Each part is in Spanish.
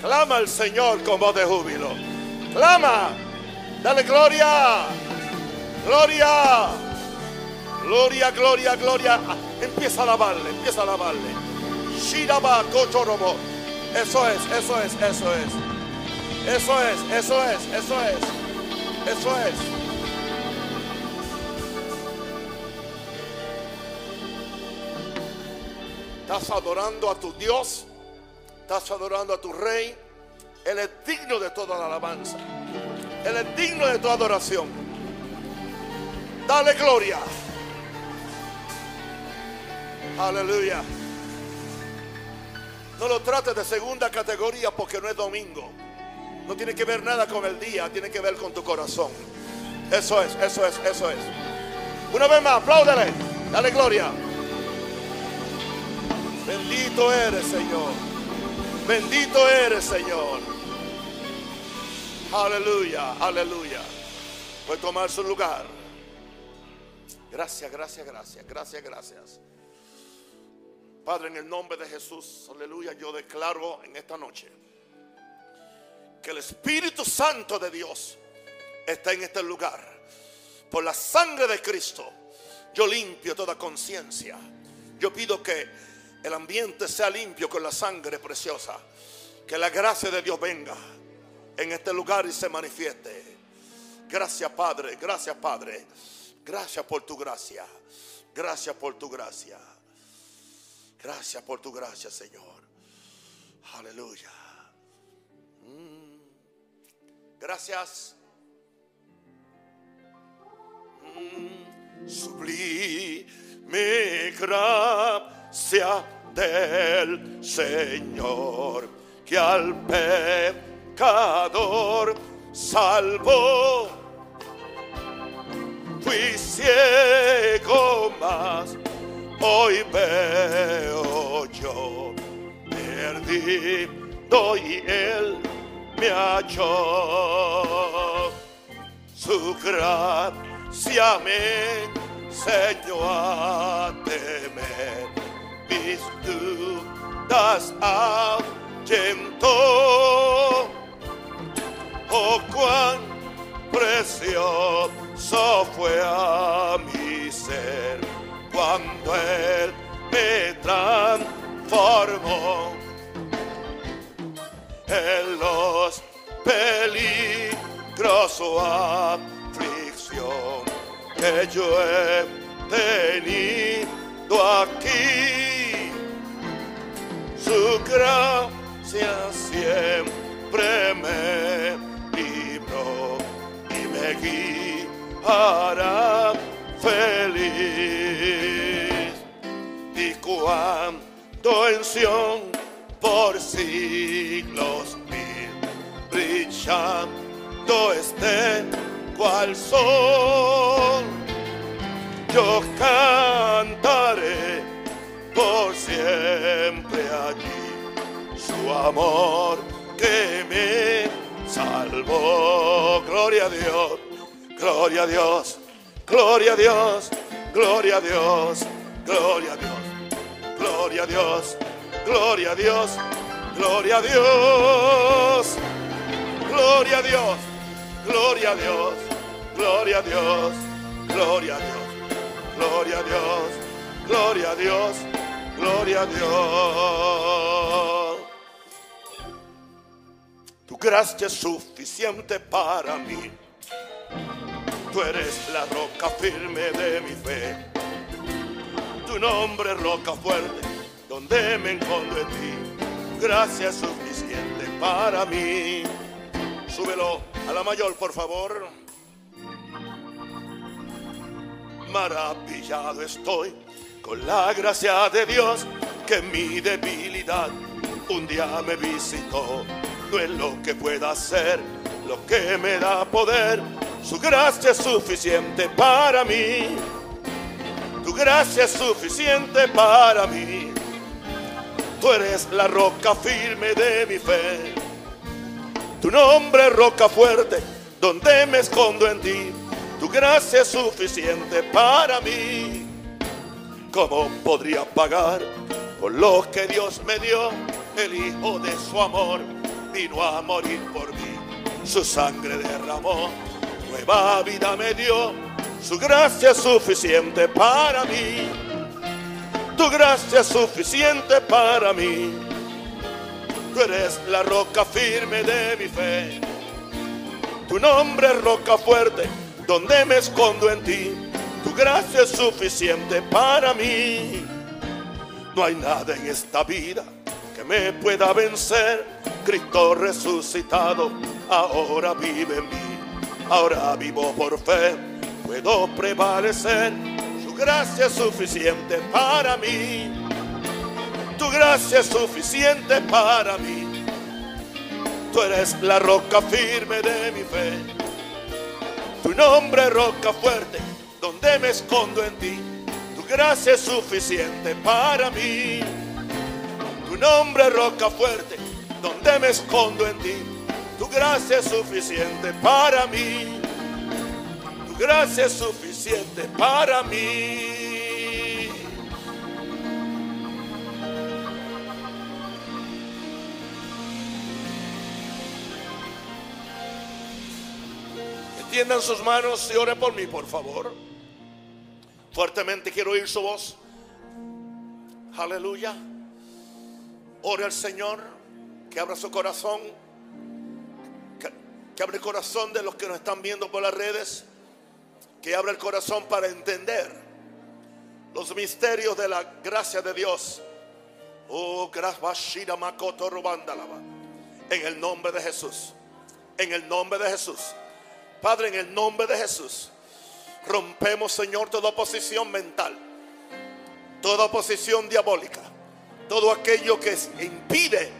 Clama al Señor con voz de júbilo. Clama. Dale gloria. Gloria. Gloria, gloria, gloria. Ah, Empieza a alabarle, empieza a alabarle. Shiraba kochorobo. Eso es, eso es, eso es. Eso es, eso es, eso es. Eso es. Estás adorando a tu Dios. Estás adorando a tu Rey. Él es digno de toda la alabanza. Él es digno de toda adoración. Dale gloria. Aleluya. No lo trates de segunda categoría porque no es domingo. No tiene que ver nada con el día, tiene que ver con tu corazón. Eso es, eso es, eso es. Una vez más, apláudale. Dale gloria. Bendito eres, Señor. Bendito eres, Señor. Aleluya, aleluya. Puede tomar su lugar. Gracias, gracias, gracias, gracias, gracias. Padre, en el nombre de Jesús, aleluya, yo declaro en esta noche que el Espíritu Santo de Dios está en este lugar. Por la sangre de Cristo, yo limpio toda conciencia. Yo pido que el ambiente sea limpio con la sangre preciosa. Que la gracia de Dios venga en este lugar y se manifieste. Gracias Padre, gracias Padre. Gracias por tu gracia. Gracias por tu gracia. Gracias por tu gracia, Señor. Aleluya. Mm. Gracias. Mm. Sublime gracia del Señor que al pecador salvó. Fui ciego más hoy veo yo perdido y él me halló. Su gracia me enseñó a mis dudas ahuyentó. Oh, cuán precioso fue a mi ser cuando Él me transformó en los peligros o aflicción que yo he tenido aquí. Su gracia siempre me libró y me guiará feliz. Y cuando en Sion por siglos mil brillando esté cual sol, yo cantaré por siempre allí su amor que me salvó. Gloria a Dios, gloria a Dios. Gloria a Dios, gloria a Dios, gloria a Dios, gloria a Dios, gloria a Dios, gloria a Dios, gloria a Dios, gloria a Dios, gloria a Dios, gloria a Dios, gloria a Dios, gloria a Dios, gloria a Dios. Tu gracia es suficiente para mí. Tú eres la roca firme de mi fe. Tu nombre es roca fuerte, donde me encontro en ti. Gracia es suficiente para mí. Súbelo a la mayor, por favor. Maravillado estoy con la gracia de Dios que mi debilidad un día me visitó. No es lo que pueda hacer, lo que me da poder. Su gracia es suficiente para mí. Tu gracia es suficiente para mí. Tú eres la roca firme de mi fe. Tu nombre es roca fuerte, donde me escondo en ti. Tu gracia es suficiente para mí. ¿Cómo podría pagar por lo que Dios me dio? El Hijo de su amor vino a morir por mí. Su sangre derramó, nueva vida me dio. Su gracia es suficiente para mí. Tu gracia es suficiente para mí. Tú eres la roca firme de mi fe. Tu nombre es roca fuerte, donde me escondo en ti. Tu gracia es suficiente para mí. No hay nada en esta vida que me pueda vencer. Cristo resucitado ahora vive en mí. Ahora vivo por fe, puedo prevalecer. Su gracia es suficiente para mí. Tu gracia es suficiente para mí. Tú eres la roca firme de mi fe. Tu nombre roca fuerte, donde me escondo en ti. Tu gracia es suficiente para mí. Tu nombre es roca fuerte, donde me escondo en ti. Tu gracia es suficiente para mí. Tu gracia es suficiente para mí. Extiendan sus manos y ore por mí, por favor. Fuertemente quiero oír su voz. Aleluya. Ore al Señor, que abra su corazón, que, que abra el corazón de los que nos están viendo por las redes, que abra el corazón para entender los misterios de la gracia de Dios. Oh. En el nombre de Jesús. En el nombre de Jesús. Padre, en el nombre de Jesús, rompemos, Señor, toda oposición mental, toda oposición diabólica, todo aquello que impide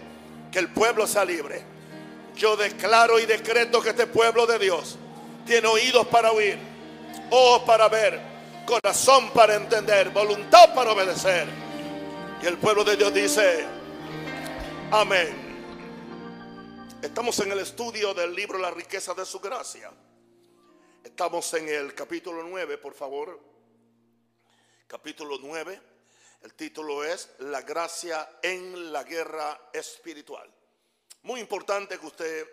que el pueblo sea libre. Yo declaro y decreto que este pueblo de Dios tiene oídos para oír, ojos para ver, corazón para entender, voluntad para obedecer. Y el pueblo de Dios dice, amén. Estamos en el estudio del libro La riqueza de su gracia. Estamos en el capítulo 9, por favor. Capítulo 9. El título es La gracia en la guerra espiritual. Muy importante que usted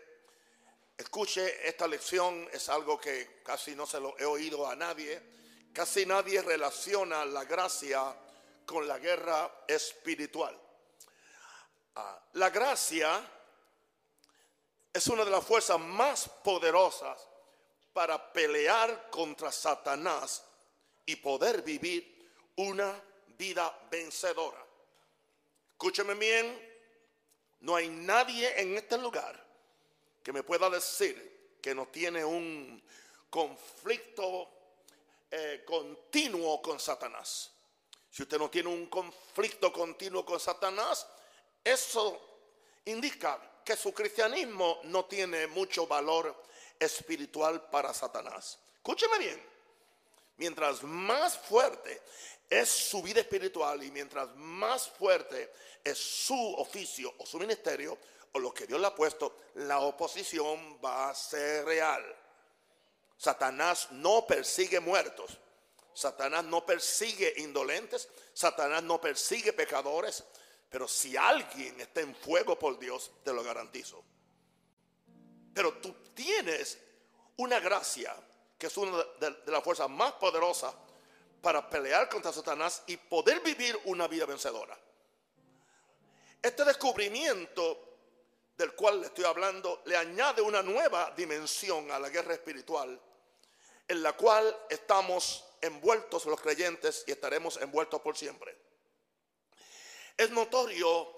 escuche esta lección. Es algo que casi no se lo he oído a nadie. Casi nadie relaciona la gracia con la guerra espiritual. Ah, la gracia es una de las fuerzas más poderosas para pelear contra Satanás y poder vivir una vida vencedora. Escúcheme bien, no hay nadie en este lugar que me pueda decir que no tiene un conflicto eh, continuo con Satanás. Si usted no tiene un conflicto continuo con Satanás, eso indica que su cristianismo no tiene mucho valor espiritual para Satanás. Escúcheme bien. Mientras más fuerte es su vida espiritual y mientras más fuerte es su oficio o su ministerio o lo que Dios le ha puesto, la oposición va a ser real. Satanás no persigue muertos. Satanás no persigue indolentes. Satanás no persigue pecadores. Pero si alguien está en fuego por Dios, te lo garantizo. Pero tú tienes una gracia que es una de, las fuerzas más poderosas para pelear contra Satanás y poder vivir una vida vencedora. Este descubrimiento del cual le estoy hablando le añade una nueva dimensión a la guerra espiritual en la cual estamos envueltos los creyentes y estaremos envueltos por siempre. Es notorio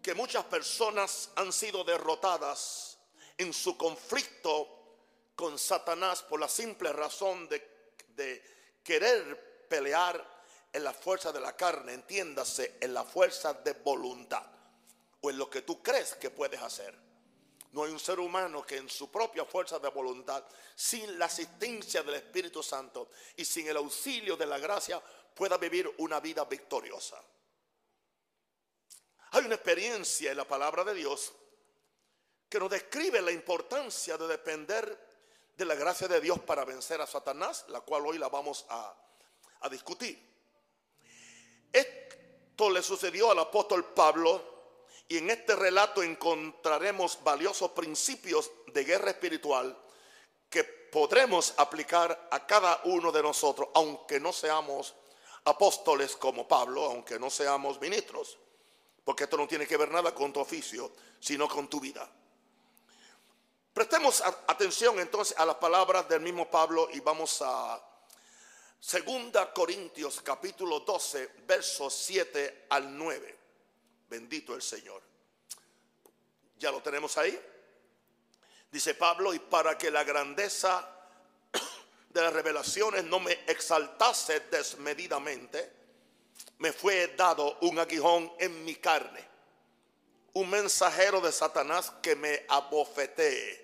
que muchas personas han sido derrotadas en su conflicto con Satanás por la simple razón de, querer pelear en la fuerza de la carne, entiéndase, en la fuerza de voluntad o en lo que tú crees que puedes hacer. No hay un ser humano que en su propia fuerza de voluntad, sin la asistencia del Espíritu Santo y sin el auxilio de la gracia, pueda vivir una vida victoriosa. Hay una experiencia en la palabra de Dios que nos describe la importancia de depender de la gracia de Dios para vencer a Satanás, la cual hoy la vamos a, discutir. Esto le sucedió al apóstol Pablo y en este relato encontraremos valiosos principios de guerra espiritual que podremos aplicar a cada uno de nosotros, aunque no seamos apóstoles como Pablo, aunque no seamos ministros, porque esto no tiene que ver nada con tu oficio, sino con tu vida. Prestemos atención entonces a las palabras del mismo Pablo y vamos a Segunda Corintios capítulo 12, versos 7 al 9. Bendito el Señor. ¿Ya lo tenemos ahí? Dice Pablo, y para que la grandeza de las revelaciones no me exaltase desmedidamente, me fue dado un aguijón en mi carne, un mensajero de Satanás que me abofetee,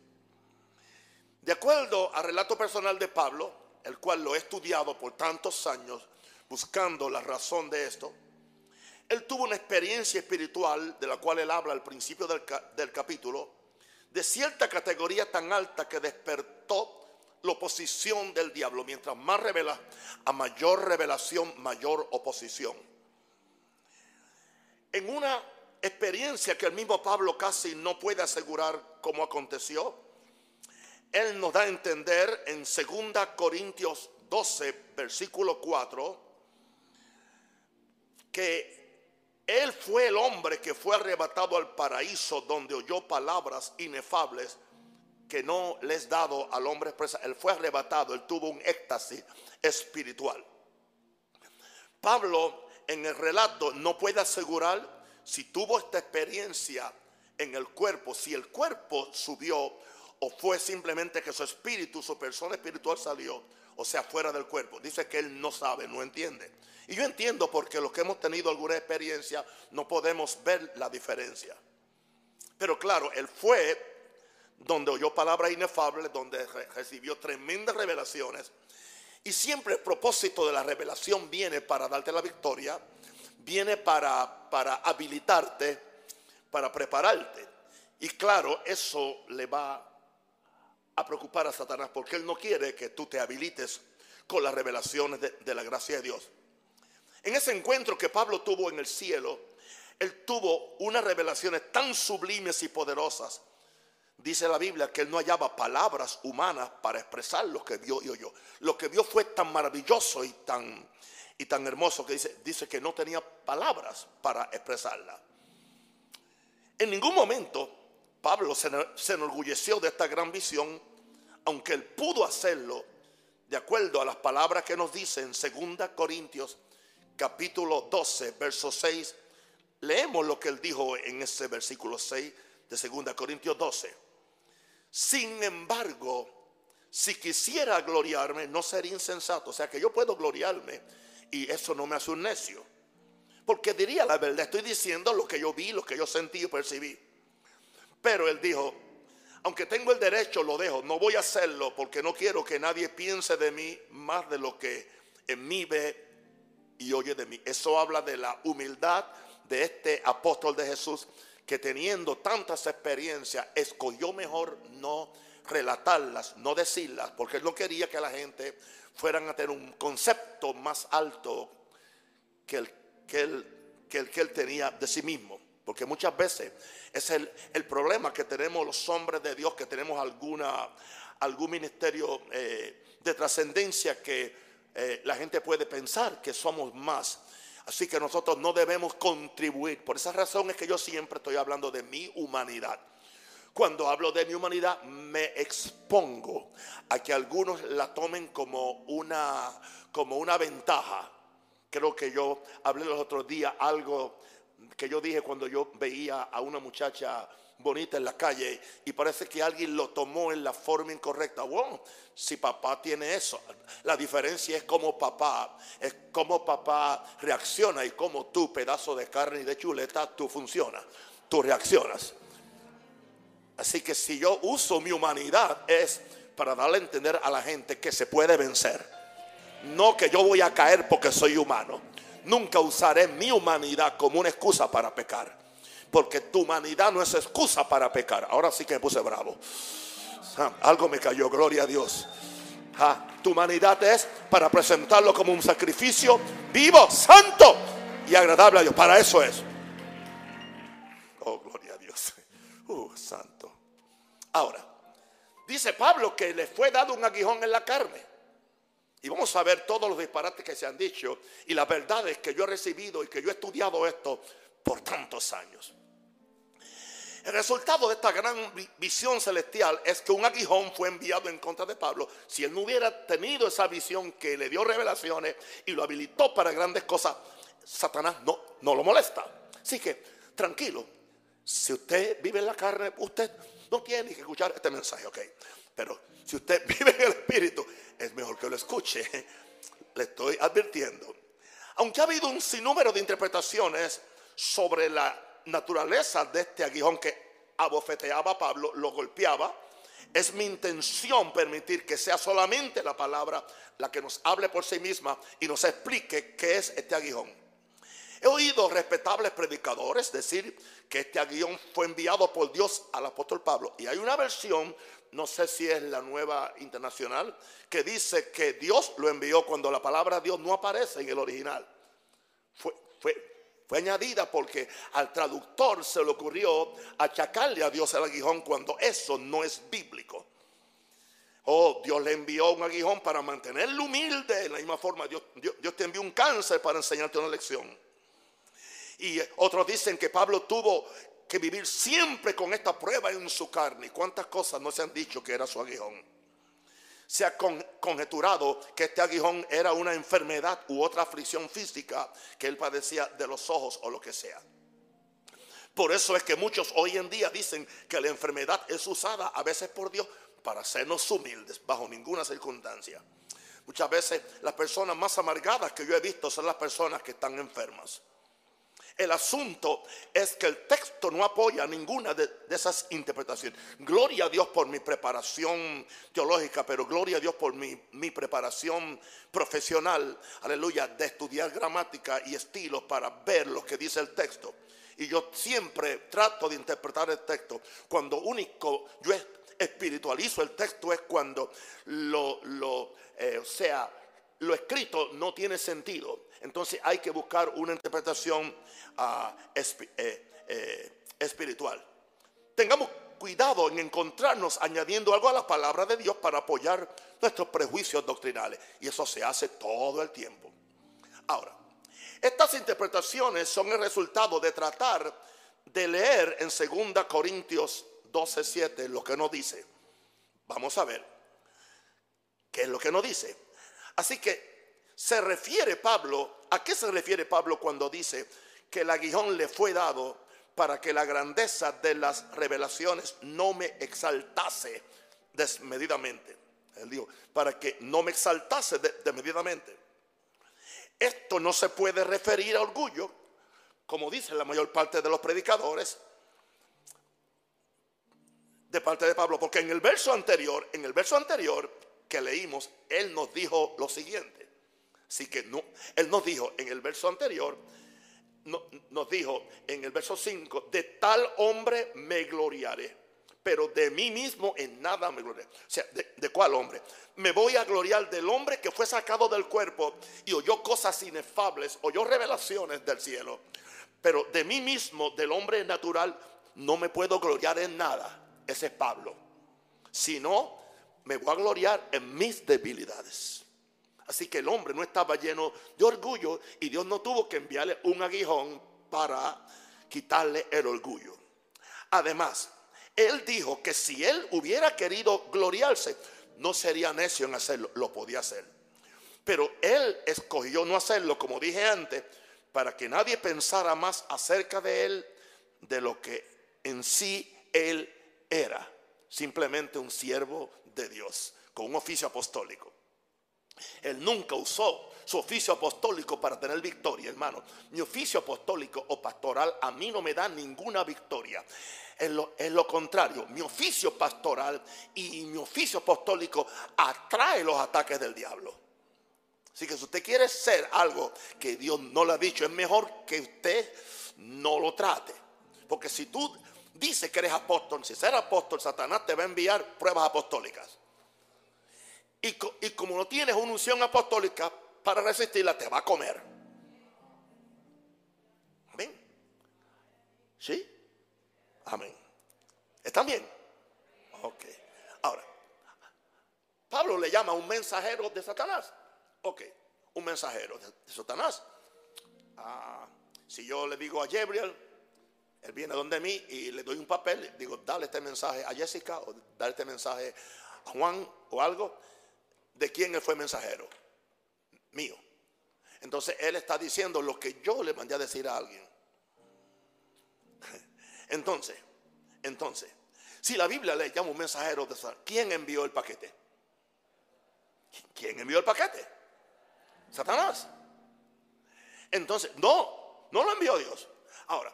De acuerdo al relato personal de Pablo, el cual lo he estudiado por tantos años, buscando la razón de esto, él tuvo una experiencia espiritual de la cual él habla al principio del, del capítulo, de cierta categoría tan alta que despertó la oposición del diablo. Mientras más revela, a mayor revelación, mayor oposición. En una experiencia que el mismo Pablo casi no puede asegurar cómo aconteció, él nos da a entender en 2 Corintios 12, versículo 4, que él fue el hombre que fue arrebatado al paraíso donde oyó palabras inefables que no les dado al hombre expresa. Él fue arrebatado, él tuvo un éxtasis espiritual. Pablo en el relato no puede asegurar si tuvo esta experiencia en el cuerpo, si el cuerpo subió o fue simplemente que su espíritu, su persona espiritual salió, o sea, fuera del cuerpo. Dice que él no sabe, no entiende. Y yo entiendo porque los que hemos tenido alguna experiencia no podemos ver la diferencia. Pero claro, él fue donde oyó palabras inefables, donde recibió tremendas revelaciones. Y siempre el propósito de la revelación viene para darte la victoria, viene para, para habilitarte, para prepararte. Y claro, eso le va a preocupar a Satanás porque él no quiere que tú te habilites con las revelaciones de, la gracia de Dios. En ese encuentro que Pablo tuvo en el cielo, él tuvo unas revelaciones tan sublimes y poderosas Dice la Biblia que él no hallaba palabras humanas para expresar lo que vio y oyó. Lo que vio fue tan maravilloso y tan, y tan hermoso que dice, dice que no tenía palabras para expresarla. En ningún momento Pablo se, se enorgulleció de esta gran visión, aunque él pudo hacerlo de acuerdo a las palabras que nos dice en 2 Corintios capítulo 12, verso 6. Leemos lo que él dijo en ese versículo 6 de 2 Corintios 12. Sin embargo, si quisiera gloriarme, no sería insensato. O sea que yo puedo gloriarme y eso no me hace un necio. Porque diría la verdad, estoy diciendo lo que yo vi, lo que yo sentí y percibí. Pero él dijo, aunque tengo el derecho, lo dejo. No voy a hacerlo porque no quiero que nadie piense de mí más de lo que en mí ve y oye de mí. Eso habla de la humildad de este apóstol de Jesús que teniendo tantas experiencias, escogió mejor no relatarlas, no decirlas, porque él no quería que la gente fueran a tener un concepto más alto que el que él, que el que él tenía de sí mismo. Porque muchas veces es el, el, problema que tenemos los hombres de Dios, que tenemos alguna, algún ministerio eh, de trascendencia que eh, la gente puede pensar que somos más Así que nosotros no debemos contribuir. Por esa razón es que yo siempre estoy hablando de mi humanidad. Cuando hablo de mi humanidad me expongo a que algunos la tomen como una, como una ventaja. Creo que yo hablé los otros días algo que yo dije cuando yo veía a una muchacha bonita en la calle y parece que alguien lo tomó en la forma incorrecta. Si papá tiene eso, la diferencia es cómo papá, es cómo papá reacciona y cómo tú, pedazo de carne y de chuleta, tú funcionas, tú reaccionas. Así que si yo uso mi humanidad es para darle a entender a la gente que se puede vencer. No que yo voy a caer porque soy humano. Nunca usaré mi humanidad como una excusa para pecar. Porque tu humanidad no es excusa para pecar. Ahora sí que me puse bravo. Ah, algo me cayó, gloria a Dios. Ah, tu humanidad es para presentarlo como un sacrificio vivo, santo y agradable a Dios. Para eso es. Oh, gloria a Dios. Uh, santo. Ahora, dice Pablo que le fue dado un aguijón en la carne. Y vamos a ver todos los disparates que se han dicho y las verdades que yo he recibido y que yo he estudiado esto por tantos años. El resultado de esta gran visión celestial es que un aguijón fue enviado en contra de Pablo. Si él no hubiera tenido esa visión que le dio revelaciones y lo habilitó para grandes cosas, Satanás no, no lo molesta. Así que, tranquilo, si usted vive en la carne, usted no tiene que escuchar este mensaje, ok. Pero si usted vive en el Espíritu, es mejor que lo escuche. Le estoy advirtiendo. Aunque ha habido un sinnúmero de interpretaciones sobre la naturaleza de este aguijón que abofeteaba a Pablo, lo golpeaba, es mi intención permitir que sea solamente la palabra la que nos hable por sí misma y nos explique qué es este aguijón. He oído respetables predicadores decir que este aguijón fue enviado por Dios al apóstol Pablo. Y hay una versión, no sé si es la nueva internacional, que dice que Dios lo envió cuando la palabra Dios no aparece en el original. Fue, fue, fue añadida porque al traductor se le ocurrió achacarle a Dios el aguijón cuando eso no es bíblico. Oh, Dios le envió un aguijón para mantenerlo humilde. De la misma forma, Dios, Dios, te envió un cáncer para enseñarte una lección. Y otros dicen que Pablo tuvo que vivir siempre con esta prueba en su carne. ¿Cuántas cosas no se han dicho que era su aguijón? se ha conjeturado que este aguijón era una enfermedad u otra aflicción física que él padecía de los ojos o lo que sea. Por eso es que muchos hoy en día dicen que la enfermedad es usada a veces por Dios para hacernos humildes bajo ninguna circunstancia. Muchas veces las personas más amargadas que yo he visto son las personas que están enfermas. El asunto es que el texto no apoya ninguna de, esas interpretaciones. Gloria a Dios por mi preparación teológica, pero gloria a Dios por mi, mi preparación profesional, aleluya, de estudiar gramática y estilos para ver lo que dice el texto. Y yo siempre trato de interpretar el texto cuando único yo espiritualizo el texto es cuando lo, lo eh, sea, lo escrito no tiene sentido. Entonces hay que buscar una interpretación ah, eh, eh, espiritual. Tengamos cuidado en encontrarnos añadiendo algo a la palabra de Dios para apoyar nuestros prejuicios doctrinales. Y eso se hace todo el tiempo. Ahora, estas interpretaciones son el resultado de tratar de leer en 2 Corintios 12:7 lo que nos dice. Vamos a ver qué es lo que nos dice. Así que se refiere Pablo, ¿a qué se refiere Pablo cuando dice que el aguijón le fue dado para que la grandeza de las revelaciones no me exaltase desmedidamente? Él dijo, para que no me exaltase desmedidamente. Esto no se puede referir a orgullo, como dice la mayor parte de los predicadores, de parte de Pablo, porque en el verso anterior, en el verso anterior que leímos, él nos dijo lo siguiente. Así que no, Él nos dijo en el verso anterior, nos dijo en el verso 5, de tal hombre me gloriaré, pero de mí mismo en nada me gloriaré. O sea, ¿de, ¿de, cuál hombre? Me voy a gloriar del hombre que fue sacado del cuerpo y oyó cosas inefables, oyó revelaciones del cielo. Pero de mí mismo, del hombre natural, no me puedo gloriar en nada. Ese es Pablo. Sino, me voy a gloriar en mis debilidades. Así que el hombre no estaba lleno de orgullo y Dios no tuvo que enviarle un aguijón para quitarle el orgullo. Además, él dijo que si él hubiera querido gloriarse, no sería necio en hacerlo, lo podía hacer. Pero él escogió no hacerlo, como dije antes, para que nadie pensara más acerca de él de lo que en sí él era. Simplemente un siervo de Dios, con un oficio apostólico. Él nunca usó su oficio apostólico para tener victoria, hermano. Mi oficio apostólico o pastoral a mí no me da ninguna victoria. Es lo, lo, contrario, mi oficio pastoral y mi oficio apostólico atrae los ataques del diablo. Así que si usted quiere ser algo que Dios no le ha dicho, es mejor que usted no lo trate. Porque si tú dices que eres apóstol, si eres apóstol, Satanás te va a enviar pruebas apostólicas. Y, y como no tienes una unción apostólica para resistirla, te va a comer. Amén. ¿Sí? Amén. ¿Están bien? Ok. Ahora, Pablo le llama un mensajero de Satanás. Ok, un mensajero de, Satanás. Ah, si yo le digo a Gabriel, él viene donde mí y le doy un papel, digo, dale este mensaje a Jessica o dale este mensaje a Juan o algo, ¿de quién él fue mensajero? Mío. Entonces él está diciendo lo que yo le mandé a decir a alguien. Entonces, entonces, si la Biblia le llama un mensajero de Satanás, ¿quién envió el paquete? ¿Quién envió el paquete? Satanás. Entonces, no, no lo envió Dios. Ahora,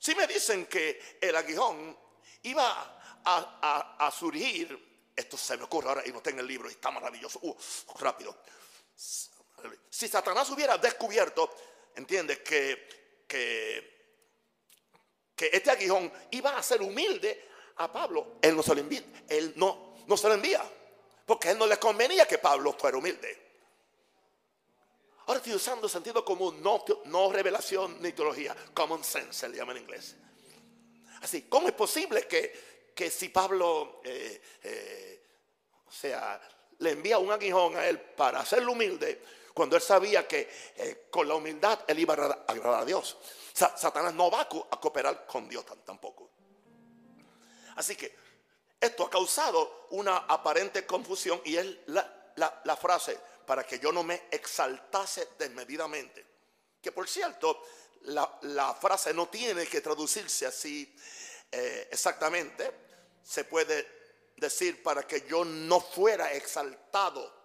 si me dicen que el aguijón iba a, surgir, esto se me ocurre ahora y no está en el libro, y está maravilloso, uh, rápido. Si Satanás hubiera descubierto, entiendes, que, que, que este aguijón iba a ser humilde a Pablo, él no se lo envía, él no, no se lo envía, porque a él no le convenía que Pablo fuera humilde. Ahora estoy usando sentido común, no, revelación ni teología, common sense se le llama en inglés. Así, ¿cómo es posible que, que si Pablo, eh, eh, o sea, le envía un aguijón a él para hacerlo humilde, cuando él sabía que eh, con la humildad él iba a agradar a Dios? Satanás no va a cooperar con Dios tampoco. Así que esto ha causado una aparente confusión y es la, la frase, para que yo no me exaltase desmedidamente. Que por cierto, la, frase no tiene que traducirse así eh, exactamente. Se puede decir para que yo no fuera exaltado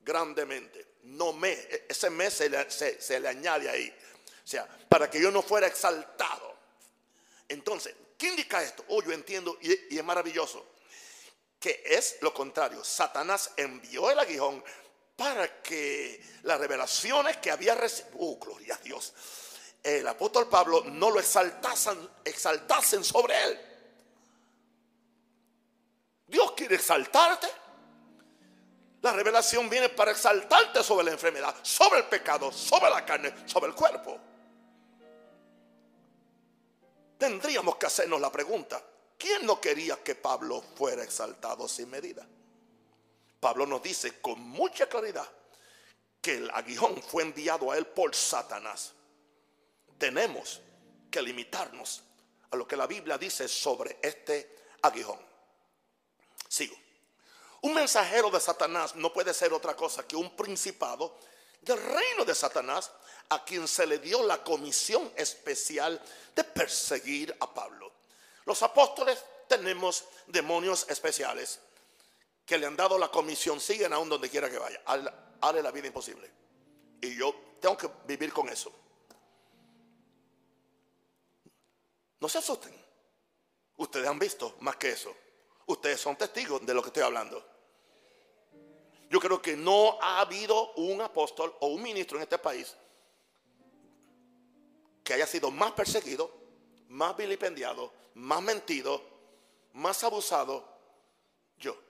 grandemente. No me, e, ese me se le, añade ahí. O sea, para que yo no fuera exaltado. Entonces, ¿qué indica esto? Oh, yo entiendo y es maravilloso. Que es lo contrario. Satanás envió el aguijón para que las revelaciones que había recibido, oh, gloria a Dios, el apóstol Pablo no lo exaltasen, exaltasen sobre él. Dios quiere exaltarte. La revelación viene para exaltarte sobre la enfermedad, sobre el pecado, sobre la carne, sobre el cuerpo. Tendríamos que hacernos la pregunta, ¿quién no quería que Pablo fuera exaltado sin medida? Pablo nos dice con mucha claridad que el aguijón fue enviado a él por Satanás. Tenemos que limitarnos a lo que la Biblia dice sobre este aguijón. Sigo. Un mensajero de Satanás no puede ser otra cosa que un principado del reino de Satanás a quien se le dio la comisión especial de perseguir a Pablo. Los apóstoles tenemos demonios especiales que le han dado la comisión siguen aún donde quiera que vaya. Hale la vida imposible. Y yo tengo que vivir con eso. No se asusten. Ustedes han visto más que eso. Ustedes son testigos de lo que estoy hablando. Yo creo que no ha habido un apóstol o un ministro en este país que haya sido más perseguido, más vilipendiado, más mentido, más abusado. Yo.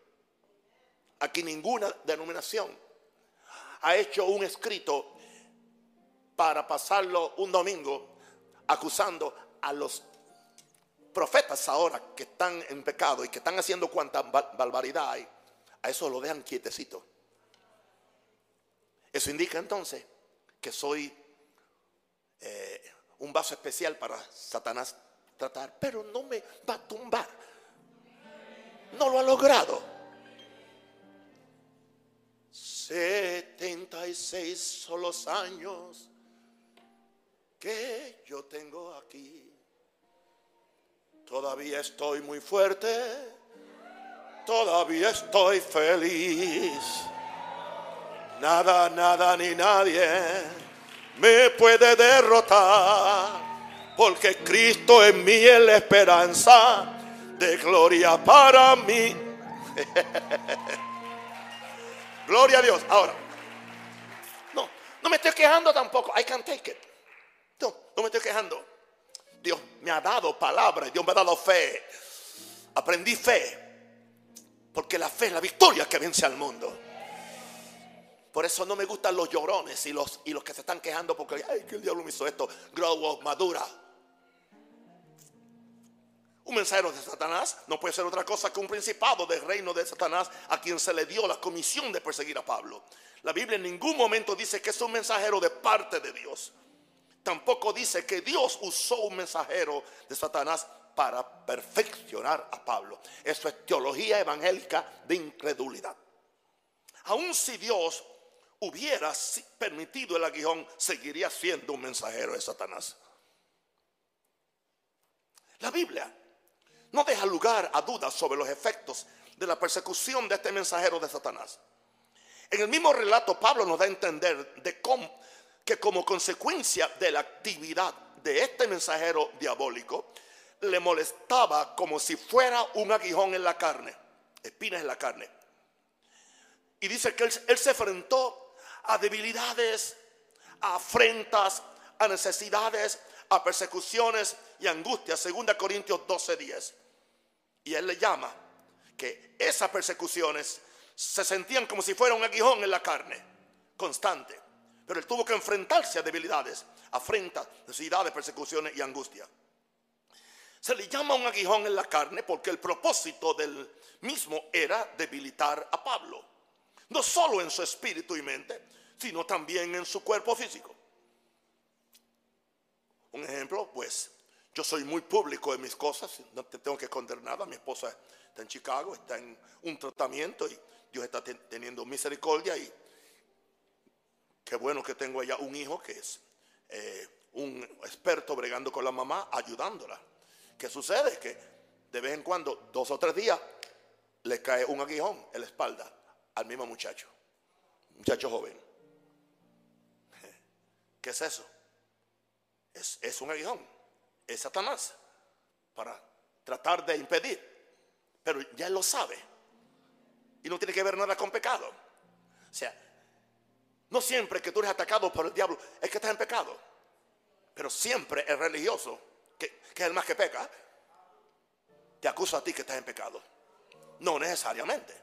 Aquí ninguna denominación ha hecho un escrito para pasarlo un domingo acusando a los profetas ahora que están en pecado y que están haciendo cuanta barbaridad hay. A eso lo dejan quietecito. Eso indica entonces que soy eh, un vaso especial para Satanás tratar, pero no me va a tumbar. No lo ha logrado. 76 son los años que yo tengo aquí. Todavía estoy muy fuerte, todavía estoy feliz. Nada, nada ni nadie me puede derrotar, porque Cristo en mí es la esperanza de gloria para mí. gloria a Dios. Ahora, no, me estoy quejando tampoco. I can take it. No, no me estoy quejando. Dios me ha dado palabra, Dios me ha dado fe. Aprendí fe. Porque la fe es la victoria que vence al mundo. Por eso no me gustan los llorones y los, y los que se están quejando porque, ay, que el diablo me hizo esto. Grow up, madura. Un mensajero de Satanás no puede ser otra cosa que un principado del reino de Satanás a quien se le dio la comisión de perseguir a Pablo. La Biblia en ningún momento dice que es un mensajero de parte de Dios. Tampoco dice que Dios usó un mensajero de Satanás para perfeccionar a Pablo. Eso es teología evangélica de incredulidad. Aun si Dios hubiera permitido el aguijón, seguiría siendo un mensajero de Satanás. La Biblia no deja lugar a dudas sobre los efectos de la persecución de este mensajero de Satanás. En el mismo relato, Pablo nos da a entender de cómo, que como consecuencia de la actividad de este mensajero diabólico, le molestaba como si fuera un aguijón en la carne, espinas en la carne. Y dice que él, se enfrentó a debilidades, a afrentas, a necesidades, a persecuciones y angustias, 2 Corintios 12:10. Y él le llama que esas persecuciones se sentían como si fuera un aguijón en la carne, constante. Pero él tuvo que enfrentarse a debilidades, afrentas, necesidades, persecuciones y angustia. Se le llama un aguijón en la carne porque el propósito del mismo era debilitar a Pablo. No solo en su espíritu y mente, sino también en su cuerpo físico. Un ejemplo, pues, yo soy muy público en mis cosas, no te tengo que esconder nada. Mi esposa está en Chicago, está en un tratamiento y Dios está teniendo misericordia y qué bueno que tengo allá un hijo que es eh, un experto bregando con la mamá, ayudándola. ¿Qué sucede? Que de vez en cuando, dos o tres días, le cae un aguijón en la espalda al mismo muchacho, muchacho joven. ¿Qué es eso? Es, es un aguijón, es Satanás, para tratar de impedir. Pero ya lo sabe. Y no tiene que ver nada con pecado. O sea, no siempre que tú eres atacado por el diablo es que estás en pecado. Pero siempre el religioso que es el más que peca, te acusa a ti que estás en pecado. No necesariamente.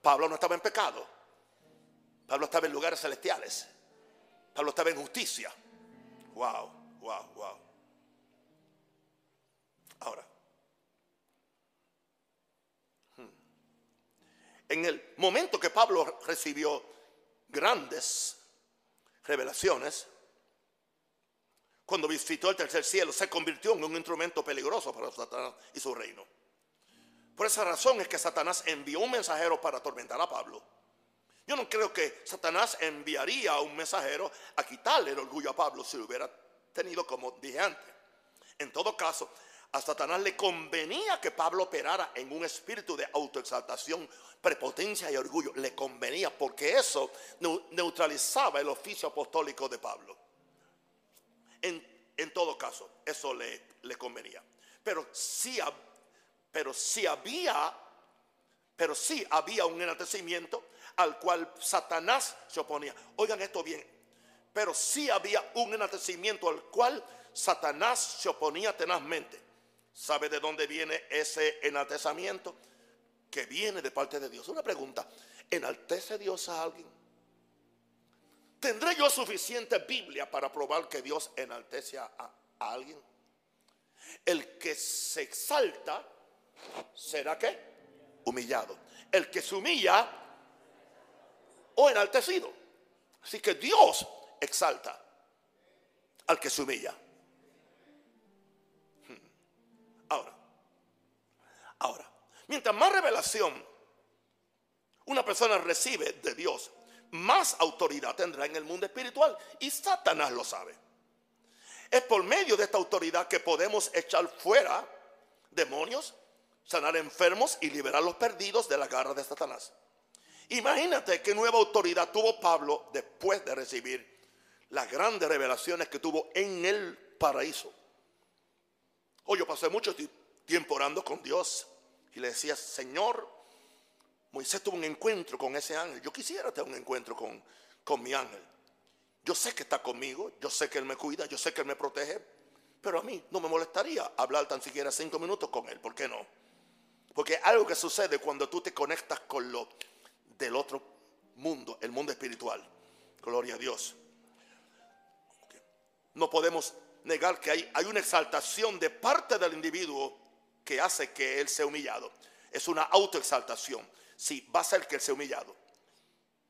Pablo no estaba en pecado. Pablo estaba en lugares celestiales. Pablo estaba en justicia. Wow, wow, wow. Ahora, en el momento que Pablo recibió grandes revelaciones, cuando visitó el tercer cielo, se convirtió en un instrumento peligroso para Satanás y su reino. Por esa razón es que Satanás envió un mensajero para atormentar a Pablo. Yo no creo que Satanás enviaría a un mensajero a quitarle el orgullo a Pablo si lo hubiera tenido como dije antes. En todo caso, a Satanás le convenía que Pablo operara en un espíritu de autoexaltación, prepotencia y orgullo. Le convenía porque eso neutralizaba el oficio apostólico de Pablo. En, todo caso, eso le, convenía. Pero sí, pero sí había, pero sí había un enaltecimiento al cual Satanás se oponía. Oigan esto bien, pero sí había un enaltecimiento al cual Satanás se oponía tenazmente. ¿Sabe de dónde viene ese enaltecimiento? Que viene de parte de Dios. Una pregunta, ¿enaltece Dios a alguien? ¿Tendré yo suficiente Biblia para probar que Dios enaltece a, alguien? El que se exalta será que humillado. El que se humilla o enaltecido. Así que Dios exalta al que se humilla. Ahora, mientras más revelación una persona recibe de Dios, más autoridad tendrá en el mundo espiritual. Y Satanás lo sabe. Es por medio de esta autoridad que podemos echar fuera demonios, sanar enfermos y liberar los perdidos de la garra de Satanás. Imagínate qué nueva autoridad tuvo Pablo después de recibir las grandes revelaciones que tuvo en el paraíso. Hoy yo pasé mucho tiempo orando con Dios y le decía, Señor, Moisés tuvo un encuentro con ese ángel. Yo quisiera tener un encuentro con, con mi ángel. Yo sé que está conmigo, yo sé que Él me cuida, yo sé que Él me protege, pero a mí no me molestaría hablar tan siquiera cinco minutos con Él. ¿Por qué no? Porque algo que sucede cuando tú te conectas con lo del otro mundo, el mundo espiritual. Gloria a Dios. No podemos negar que hay, hay una exaltación de parte del individuo que hace que él sea humillado. Es una autoexaltación. Sí, va a ser que él sea humillado.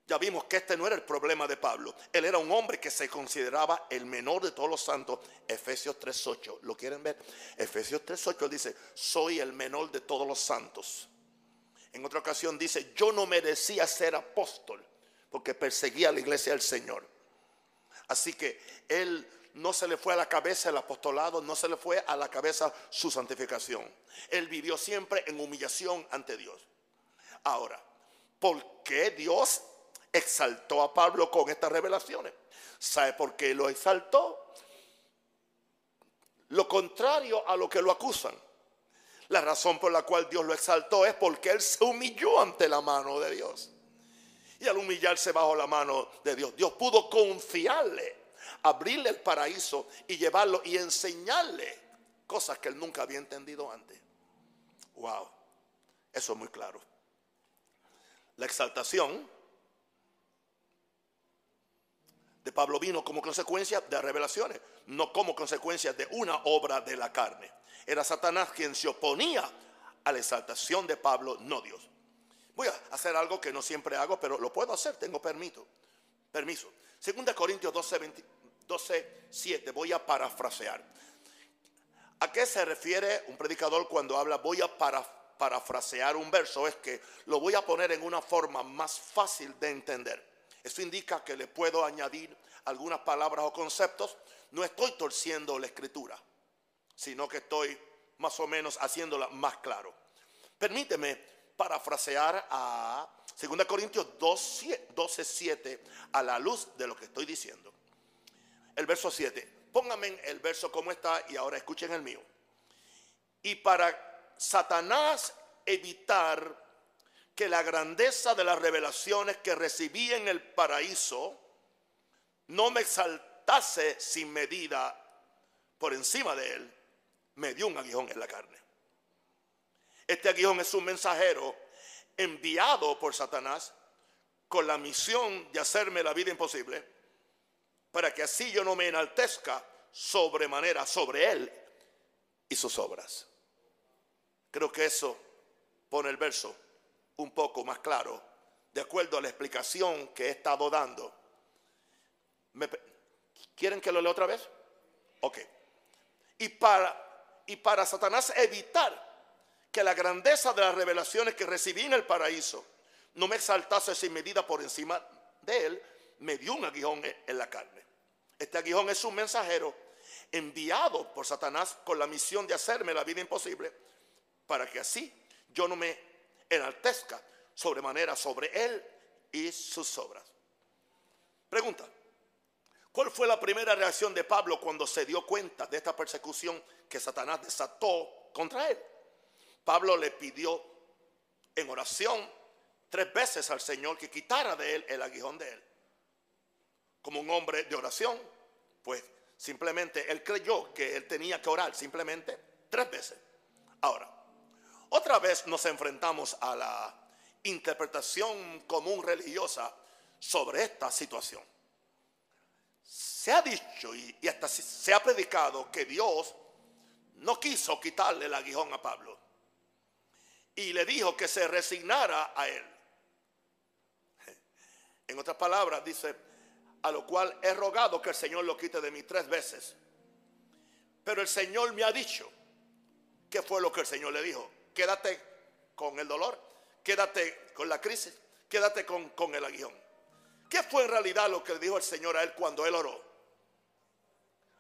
Ya vimos que este no era el problema de Pablo. Él era un hombre que se consideraba el menor de todos los santos. Efesios 3.8. ¿Lo quieren ver? Efesios 3.8 dice, soy el menor de todos los santos. En otra ocasión dice, yo no merecía ser apóstol porque perseguía a la iglesia del Señor. Así que él no se le fue a la cabeza el apostolado, no se le fue a la cabeza su santificación. Él vivió siempre en humillación ante Dios. Ahora, ¿por qué Dios exaltó a Pablo con estas revelaciones? ¿Sabe por qué lo exaltó? Lo contrario a lo que lo acusan. La razón por la cual Dios lo exaltó es porque él se humilló ante la mano de Dios. Y al humillarse bajo la mano de Dios, Dios pudo confiarle, abrirle el paraíso y llevarlo y enseñarle cosas que él nunca había entendido antes. Wow, eso es muy claro. La exaltación de Pablo vino como consecuencia de revelaciones, no como consecuencia de una obra de la carne. Era Satanás quien se oponía a la exaltación de Pablo, no Dios. Voy a hacer algo que no siempre hago, pero lo puedo hacer, tengo permiso. Permiso. Segunda Corintios 12, 7, voy a parafrasear. ¿A qué se refiere un predicador cuando habla voy a parafrasear un verso? Es que lo voy a poner en una forma más fácil de entender. Eso indica que le puedo añadir algunas palabras o conceptos. No estoy torciendo la escritura sino que estoy más o menos haciéndola más claro. Permíteme parafrasear a 2 Corintios 12, 12, 7 a la luz de lo que estoy diciendo. El verso 7. Pónganme el verso como está y ahora escuchen el mío. Y para Satanás evitar que la grandeza de las revelaciones que recibí en el paraíso no me exaltase sin medida por encima de él, me dio un aguijón en la carne. Este aguijón es un mensajero enviado por Satanás con la misión de hacerme la vida imposible para que así yo no me enaltezca sobremanera sobre él y sus obras. Creo que eso pone el verso un poco más claro, de acuerdo a la explicación que he estado dando. ¿Quieren que lo lea otra vez? Ok. Y para y para Satanás evitar que la grandeza de las revelaciones que recibí en el paraíso no me exaltase sin medida por encima de él, me dio un aguijón en la carne. Este aguijón es un mensajero enviado por Satanás con la misión de hacerme la vida imposible para que así yo no me enaltezca sobremanera sobre él y sus obras. Pregunta, ¿Cuál fue la primera reacción de Pablo cuando se dio cuenta de esta persecución que Satanás desató contra él? Pablo le pidió en oración tres veces al Señor que quitara de él el aguijón de él. Como un hombre de oración, pues simplemente él creyó que él tenía que orar simplemente tres veces. Ahora, otra vez nos enfrentamos a la interpretación común religiosa sobre esta situación. Se ha dicho y, hasta se ha predicado que Dios no quiso quitarle el aguijón a Pablo. Y le dijo que se resignara a él. En otras palabras, dice, a lo cual he rogado que el Señor lo quite de mí tres veces. Pero el Señor me ha dicho, ¿qué fue lo que el Señor le dijo? Quédate con el dolor, quédate con la crisis, quédate con, con el aguijón. ¿Qué fue en realidad lo que le dijo el Señor a él cuando él oró?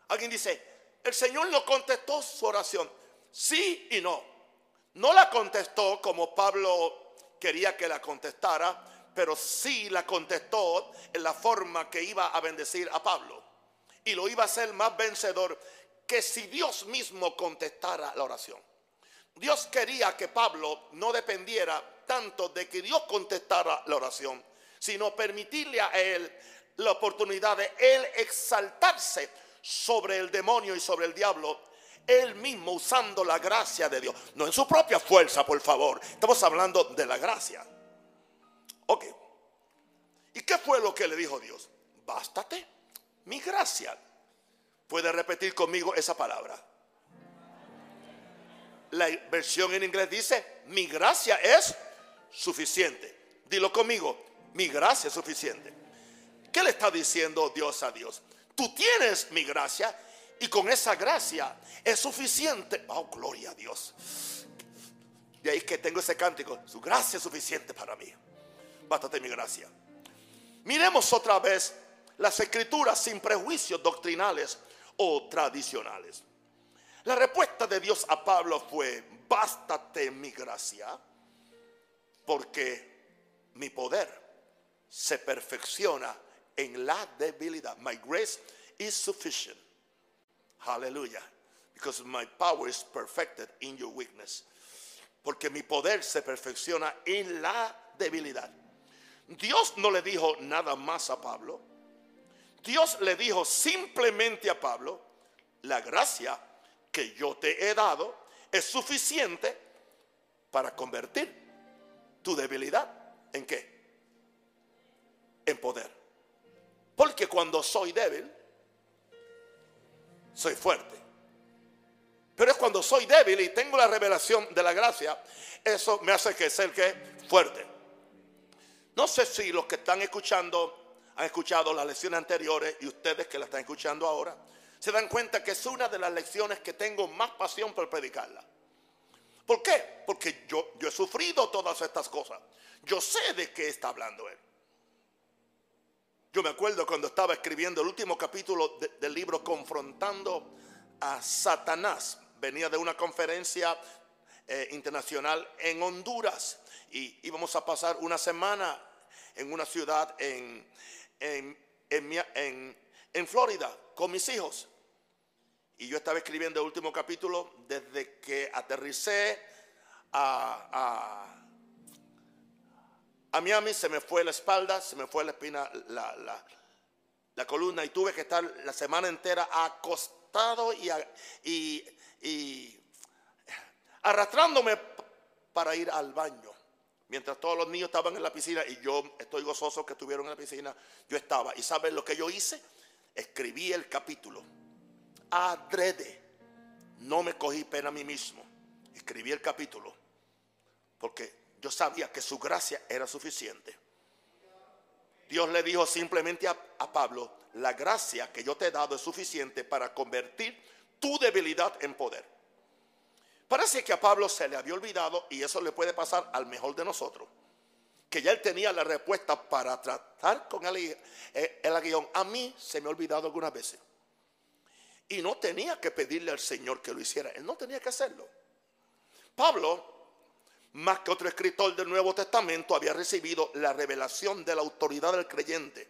Alguien dice, el Señor no contestó su oración. Sí y no. No la contestó como Pablo quería que la contestara, pero sí la contestó en la forma que iba a bendecir a Pablo. Y lo iba a hacer más vencedor que si Dios mismo contestara la oración. Dios quería que Pablo no dependiera tanto de que Dios contestara la oración, sino permitirle a él la oportunidad de él exaltarse sobre el demonio y sobre el diablo, él mismo usando la gracia de Dios, no en su propia fuerza, por favor. Estamos hablando de la gracia. Ok. ¿Y qué fue lo que le dijo Dios? Bástate mi gracia. Puede repetir conmigo esa palabra. La versión en inglés dice, mi gracia es suficiente. Dilo conmigo, mi gracia es suficiente. ¿Qué le está diciendo Dios a Dios? Tú tienes mi gracia y con esa gracia es suficiente. Oh, gloria a Dios. De ahí que tengo ese cántico. Su gracia es suficiente para mí. Bástate mi gracia. Miremos otra vez las escrituras sin prejuicios doctrinales o tradicionales. La respuesta de Dios a Pablo fue, bástate mi gracia, porque mi poder se perfecciona en la debilidad. My grace is sufficient. Hallelujah. Because my power is perfected in your weakness. Porque mi poder se perfecciona en la debilidad. Dios no le dijo nada más a Pablo. Dios le dijo simplemente a Pablo, la gracia que yo te he dado es suficiente para convertir tu debilidad en qué? En poder. Porque cuando soy débil, soy fuerte. Pero es cuando soy débil y tengo la revelación de la gracia, eso me hace que ser que fuerte. No sé si los que están escuchando han escuchado las lecciones anteriores y ustedes que la están escuchando ahora, se dan cuenta que es una de las lecciones que tengo más pasión por predicarla. ¿Por qué? Porque yo, yo he sufrido todas estas cosas. Yo sé de qué está hablando él. Yo me acuerdo cuando estaba escribiendo el último capítulo del libro Confrontando a Satanás. Venía de una conferencia eh, internacional en Honduras y íbamos a pasar una semana en una ciudad en, en, en, Florida con mis hijos. Y yo estaba escribiendo el último capítulo desde que aterricé a, a, Miami, se me fue la espalda, se me fue la espina, la, la, columna y tuve que estar la semana entera acostado y, y, y arrastrándome para ir al baño. Mientras todos los niños estaban en la piscina y yo estoy gozoso que estuvieron en la piscina, yo estaba. ¿Y saben lo que yo hice? Escribí el capítulo. Adrede. No me cogí pena a mí mismo. Escribí el capítulo. Porque yo sabía que su gracia era suficiente. Dios le dijo simplemente a, a Pablo, la gracia que yo te he dado es suficiente para convertir tu debilidad en poder. Parece que a Pablo se le había olvidado, y eso le puede pasar al mejor de nosotros, que ya él tenía la respuesta para tratar con el, eh, el aguión. A mí se me ha olvidado algunas veces. Y no tenía que pedirle al Señor que lo hiciera, él no tenía que hacerlo. Pablo, más que otro escritor del Nuevo Testamento, había recibido la revelación de la autoridad del creyente.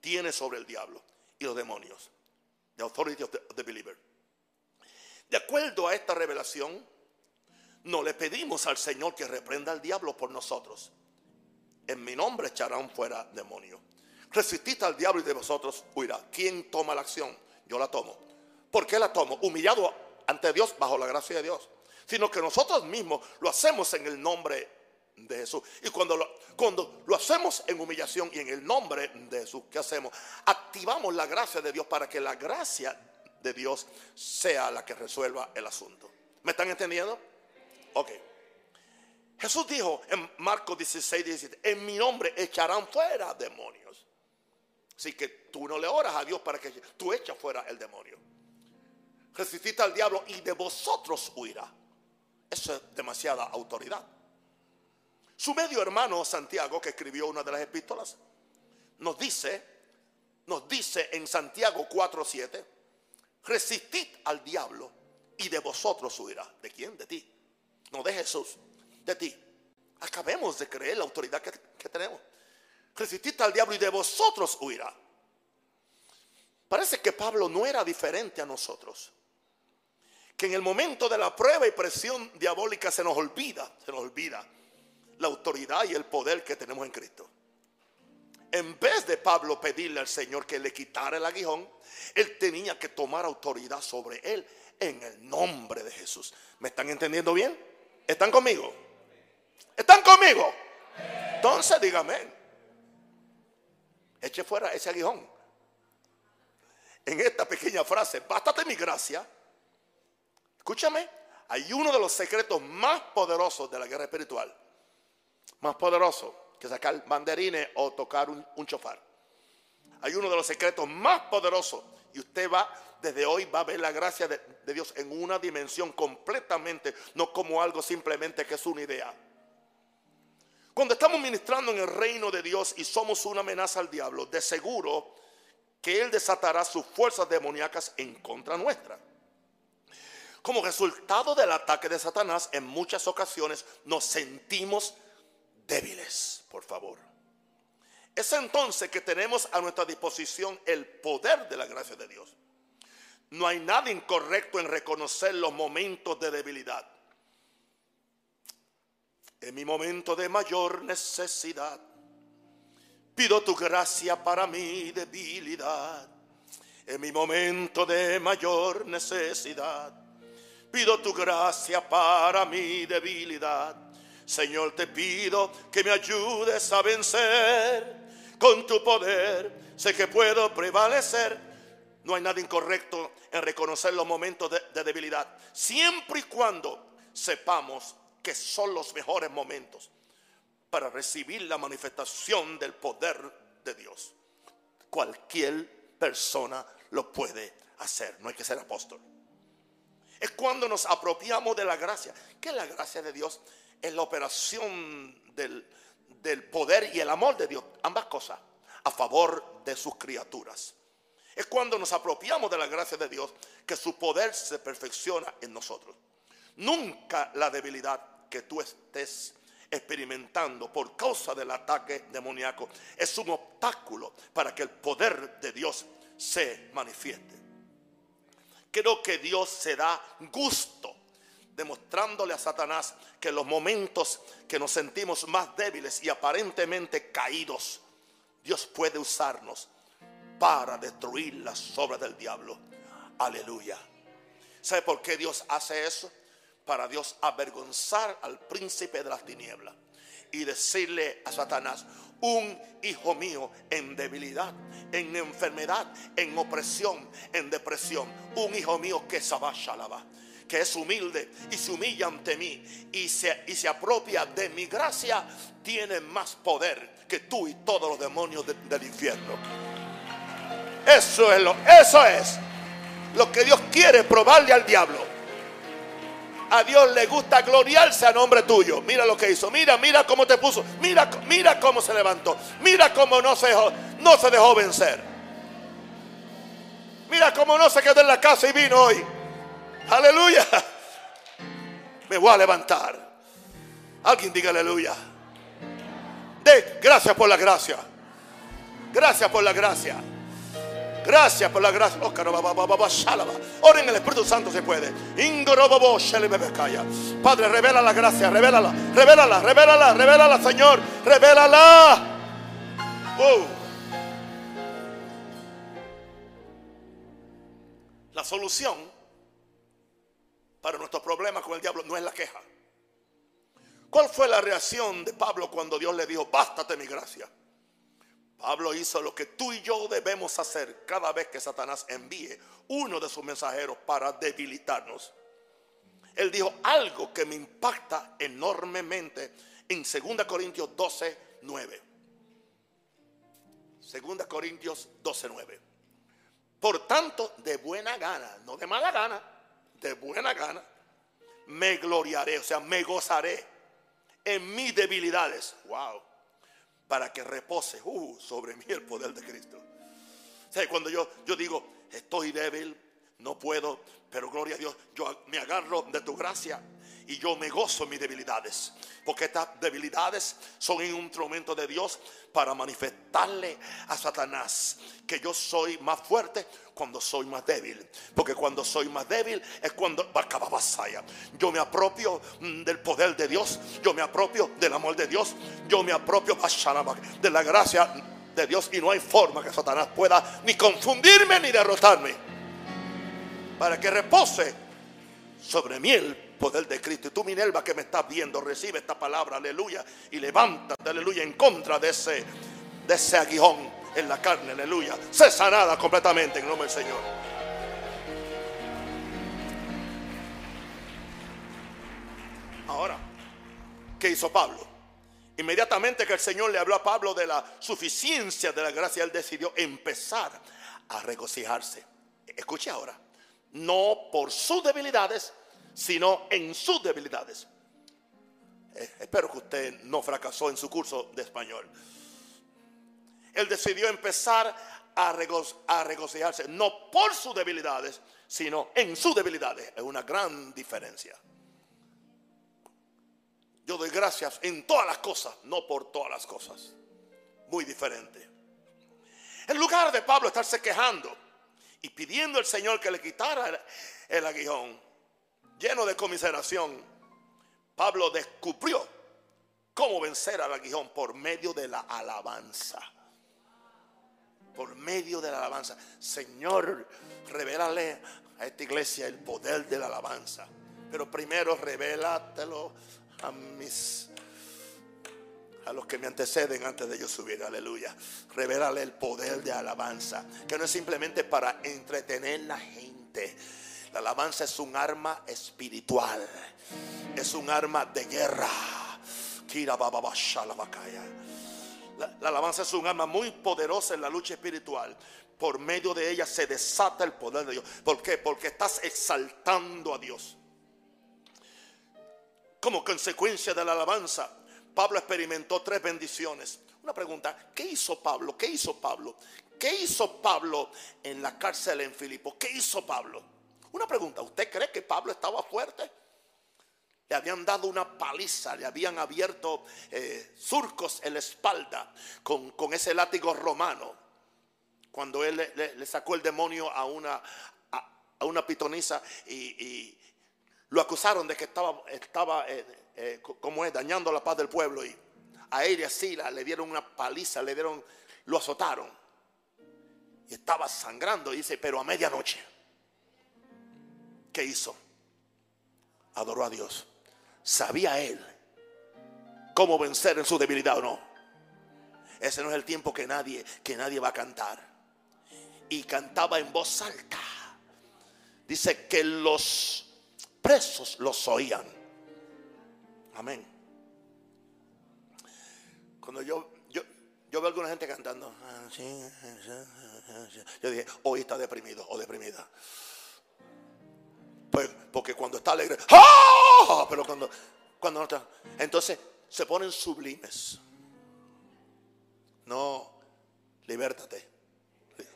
Tiene sobre el diablo y los demonios. The authority of the believer. De acuerdo a esta revelación, no le pedimos al Señor que reprenda al diablo por nosotros. En mi nombre echarán fuera demonios. Resistid al diablo y de vosotros huirá. ¿Quién toma la acción? Yo la tomo. ¿Por qué la tomo? Humillado ante Dios bajo la gracia de Dios. Sino que nosotros mismos lo hacemos en el nombre de Jesús. Y cuando lo, cuando lo hacemos en humillación y en el nombre de Jesús, ¿qué hacemos? Activamos la gracia de Dios para que la gracia de Dios sea la que resuelva el asunto. ¿Me están entendiendo? Ok. Jesús dijo en Marcos 16, 17, en mi nombre echarán fuera demonios. Así que tú no le oras a Dios para que tú eches fuera el demonio. Resististe al diablo y de vosotros huirá. Es demasiada autoridad. Su medio hermano Santiago, que escribió una de las epístolas, nos dice, nos dice en Santiago 4:7, resistid al diablo y de vosotros huirá. ¿De quién? De ti. No de Jesús, de ti. Acabemos de creer la autoridad que, tenemos. resistid al diablo y de vosotros huirá. Parece que Pablo no era diferente a nosotros. Que en el momento de la prueba y presión diabólica se nos olvida, se nos olvida la autoridad y el poder que tenemos en Cristo. En vez de Pablo pedirle al Señor que le quitara el aguijón, él tenía que tomar autoridad sobre él en el nombre de Jesús. ¿Me están entendiendo bien? ¿Están conmigo? ¿Están conmigo? Entonces dígame, eche fuera ese aguijón. En esta pequeña frase, bástate mi gracia. Escúchame, hay uno de los secretos más poderosos de la guerra espiritual. Más poderoso que sacar banderines o tocar un, chofar. Hay uno de los secretos más poderosos y usted va, desde hoy va a ver la gracia de, Dios en una dimensión completamente, no como algo simplemente que es una idea. Cuando estamos ministrando en el reino de Dios y somos una amenaza al diablo, de seguro que Él desatará sus fuerzas demoníacas en contra nuestra. Como resultado del ataque de Satanás, en muchas ocasiones nos sentimos débiles, por favor. Es entonces que tenemos a nuestra disposición el poder de la gracia de Dios. No hay nada incorrecto en reconocer los momentos de debilidad. En mi momento de mayor necesidad, pido tu gracia para mi debilidad. En mi momento de mayor necesidad, pido tu gracia para mi debilidad. Señor, te pido que me ayudes a vencer con tu poder sé que puedo prevalecer. No hay nada incorrecto en reconocer los momentos de, debilidad, siempre y cuando sepamos que son los mejores momentos para recibir la manifestación del poder de Dios. Cualquier persona lo puede hacer, no hay que ser apóstol. Es cuando nos apropiamos de la gracia. ¿Qué es la gracia de Dios? Es la operación del, del poder y el amor de Dios, ambas cosas, a favor de sus criaturas. Es cuando nos apropiamos de la gracia de Dios que su poder se perfecciona en nosotros. Nunca la debilidad que tú estés experimentando por causa del ataque demoníaco es un obstáculo para que el poder de Dios se manifieste. Creo que Dios se da gusto demostrándole a Satanás que los momentos que nos sentimos más débiles y aparentemente caídos, Dios puede usarnos para destruir las obras del diablo. Aleluya. ¿Sabe por qué Dios hace eso? Para Dios avergonzar al príncipe de las tinieblas y decirle a Satanás, un hijo mío en debilidad, en enfermedad, en opresión, en depresión, un hijo mío que sabashalaba que es humilde y se humilla ante mí y se, y se apropia de mi gracia, tiene más poder que tú y todos los demonios del infierno. Eso es lo, eso es lo que Dios quiere probarle al diablo. A Dios le gusta gloriarse a nombre tuyo. Mira lo que hizo. Mira, mira cómo te puso. Mira, mira cómo se levantó. Mira cómo no se no se dejó vencer. Mira cómo no se quedó en la casa y vino hoy. Aleluya. Me voy a levantar. Alguien diga aleluya. De gracias por la gracia. Gracias por la gracia. Gracias por la gracia. Oh, Oren el Espíritu Santo se puede. Padre, revela la gracia, revélala, revélala, revélala, revélala, Señor, revélala. Oh. La solución para nuestros problemas con el diablo no es la queja. ¿Cuál fue la reacción de Pablo cuando Dios le dijo, bástate mi gracia? Pablo hizo lo que tú y yo debemos hacer cada vez que Satanás envíe uno de sus mensajeros para debilitarnos. Él dijo algo que me impacta enormemente en 2 Corintios 12, 9. 2 Corintios 12, 9. Por tanto, de buena gana, no de mala gana, de buena gana, me gloriaré, o sea, me gozaré en mis debilidades. Wow. Para que repose uh, sobre mí el poder de Cristo. Cuando yo, yo digo, estoy débil, no puedo, pero gloria a Dios, yo me agarro de tu gracia Y yo me gozo en mis debilidades. Porque estas debilidades son un instrumento de Dios para manifestarle a Satanás que yo soy más fuerte cuando soy más débil. Porque cuando soy más débil es cuando yo me apropio mm, del poder de Dios. Yo me apropio del amor de Dios. Yo me apropio de la gracia de Dios. Y no hay forma que Satanás pueda ni confundirme ni derrotarme. Para que repose sobre mí el poder de Cristo. Y tú, Minerva, que me estás viendo, recibe esta palabra, aleluya, y levántate, aleluya, en contra de ese, de ese aguijón en la carne, aleluya. Sé sanada completamente en nombre del Señor. Ahora, ¿qué hizo Pablo? Inmediatamente que el Señor le habló a Pablo de la suficiencia de la gracia, él decidió empezar a regocijarse. Escuche ahora, no por sus debilidades, sino en sus debilidades. Eh, espero que usted no fracasó en su curso de español. Él decidió empezar a, regocijarse, no por sus debilidades, sino en sus debilidades. Es una gran diferencia. Yo doy gracias en todas las cosas, no por todas las cosas. Muy diferente. En lugar de Pablo estarse quejando y pidiendo al Señor que le quitara el aguijón, lleno de comiseración, Pablo descubrió cómo vencer al aguijón por medio de la alabanza. Por medio de la alabanza. Señor, revélale a esta iglesia el poder de la alabanza. Pero primero revélatelo a mis a los que me anteceden antes de yo subir, aleluya. Revélale el poder de alabanza, que no es simplemente para entretener la gente la alabanza es un arma espiritual. Es un arma de guerra. La, la alabanza es un arma muy poderosa en la lucha espiritual. Por medio de ella se desata el poder de Dios. ¿Por qué? Porque estás exaltando a Dios. Como consecuencia de la alabanza, Pablo experimentó tres bendiciones. Una pregunta, ¿qué hizo Pablo? ¿Qué hizo Pablo? ¿Qué hizo Pablo en la cárcel en Filipo? ¿Qué hizo Pablo? Una pregunta, ¿usted cree que Pablo estaba fuerte? Le habían dado una paliza, le habían abierto eh, surcos en la espalda con, ese látigo romano. Cuando él le, sacó el demonio a una, a, una pitonisa y, lo acusaron de que estaba, estaba eh, eh, es, dañando la paz del pueblo. Y a él y a Sila le dieron una paliza, le dieron, lo azotaron. Y estaba sangrando, dice, pero a medianoche. ¿Qué hizo? Adoró a Dios. ¿Sabía él cómo vencer en su debilidad o no? Ese no es el tiempo que nadie, que nadie va a cantar. Y cantaba en voz alta. Dice que los presos los oían. Amén. Cuando yo, yo, yo veo a alguna gente cantando, yo dije, hoy está deprimido o deprimida. Pues, porque cuando está alegre, ¡ah! Pero cuando, cuando no está, entonces se ponen sublimes. No, libértate.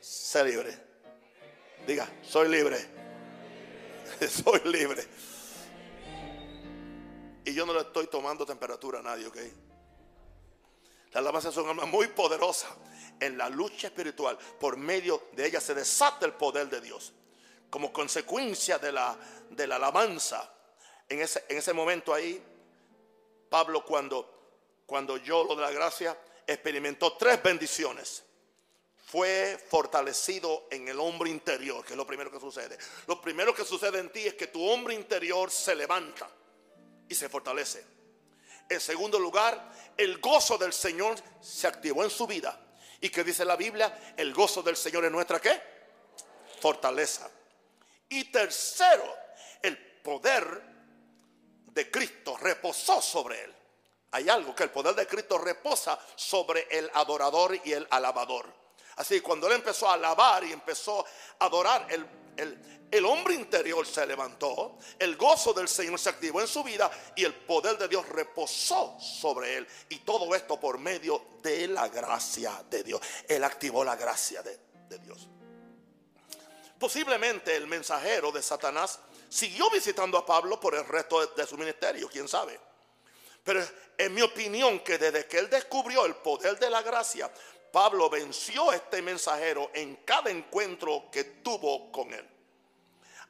Sé libre. Diga, soy libre. soy libre. Y yo no le estoy tomando temperatura a nadie, ¿ok? La alabanza es un arma muy poderosa en la lucha espiritual. Por medio de ella se desata el poder de Dios como consecuencia de la, de la alabanza. En ese, en ese momento ahí, Pablo cuando, cuando yo lo de la gracia, experimentó tres bendiciones. Fue fortalecido en el hombre interior, que es lo primero que sucede. Lo primero que sucede en ti es que tu hombre interior se levanta y se fortalece. En segundo lugar, el gozo del Señor se activó en su vida. ¿Y que dice la Biblia? El gozo del Señor es nuestra qué? Fortaleza. Y tercero, el poder de Cristo reposó sobre él. Hay algo que el poder de Cristo reposa sobre el adorador y el alabador. Así cuando él empezó a alabar y empezó a adorar, el, el, hombre interior se levantó, el gozo del Señor se activó en su vida y el poder de Dios reposó sobre él. Y todo esto por medio de la gracia de Dios. Él activó la gracia de, de Dios. Posiblemente el mensajero de Satanás Siguió visitando a Pablo por el resto de, su ministerio, quién sabe. Pero en mi opinión que desde que él descubrió el poder de la gracia, Pablo venció a este mensajero en cada encuentro que tuvo con él.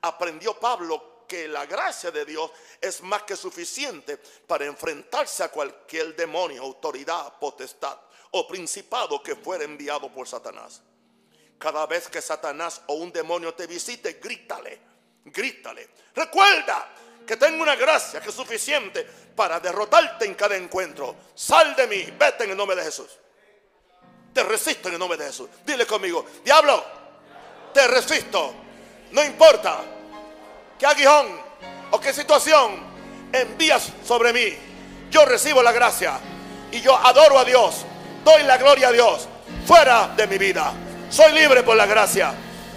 Aprendió Pablo que la gracia de Dios es más que suficiente para enfrentarse a cualquier demonio, autoridad, potestad o principado que fuera enviado por Satanás. Cada vez que Satanás o un demonio te visite, grítale, grítale. Recuerda que tengo una gracia que es suficiente para derrotarte en cada encuentro. Sal de mí, vete en el nombre de Jesús. Te resisto en el nombre de Jesús. Dile conmigo, diablo, te resisto. No importa qué aguijón o qué situación envías sobre mí. Yo recibo la gracia y yo adoro a Dios. Doy la gloria a Dios. Fuera de mi vida. Soy libre por la gracia.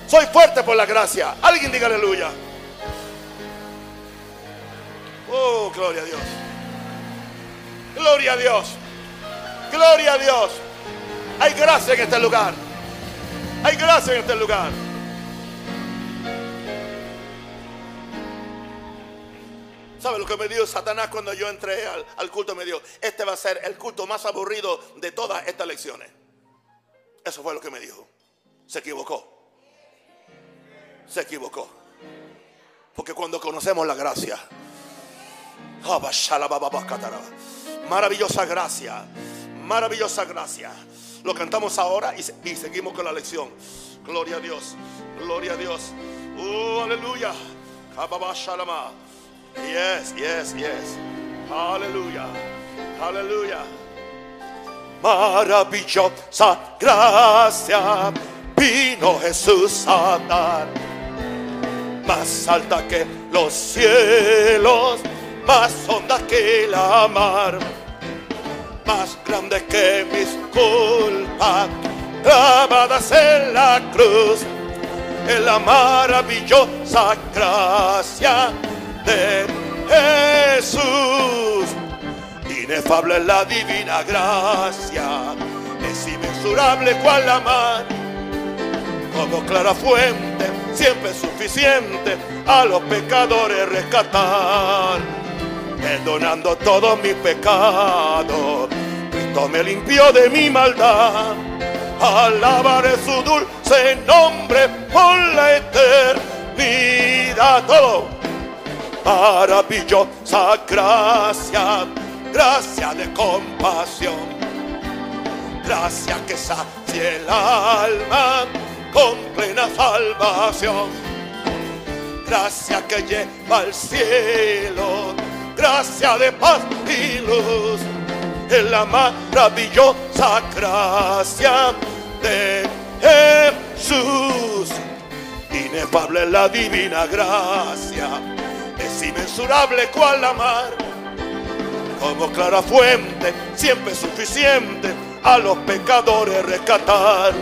Soy fuerte por la gracia. Alguien diga aleluya. Oh, gloria a Dios. Gloria a Dios. Gloria a Dios. Hay gracia en este lugar. Hay gracia en este lugar. ¿Sabe lo que me dio Satanás cuando yo entré al, al, culto? Me dijo, este va a ser el culto más aburrido de todas estas lecciones. Eso fue lo que me dijo. Se equivocó. Se equivocó. Porque cuando conocemos la gracia, maravillosa gracia, maravillosa gracia. Lo cantamos ahora y, y seguimos con la lección. Gloria a Dios, gloria a Dios. Oh, aleluya. Yes, yes, yes. Aleluya. Aleluya. Maravillosa gracia vino Jesús a dar. Más alta que los cielos, más honda que la mar, más grande que mis culpas, clavadas en la cruz, en la maravillosa gracia de Jesús. Inefable la divina gracia, es inmensurable cual la mar, como clara fuente, siempre suficiente a los pecadores rescatar, perdonando todos mis pecados. Cristo me limpió de mi maldad. Alabaré su dulce nombre por la eternidad. Todo maravillosa gracia, gracia de compasión, gracia que sacia el alma con plena salvación, gracia que lleva al cielo, gracia de paz y luz, en la maravillosa gracia de Jesús, inefable la divina gracia es inmensurable cual la mar, como clara fuente, siempre suficiente a los pecadores rescatar,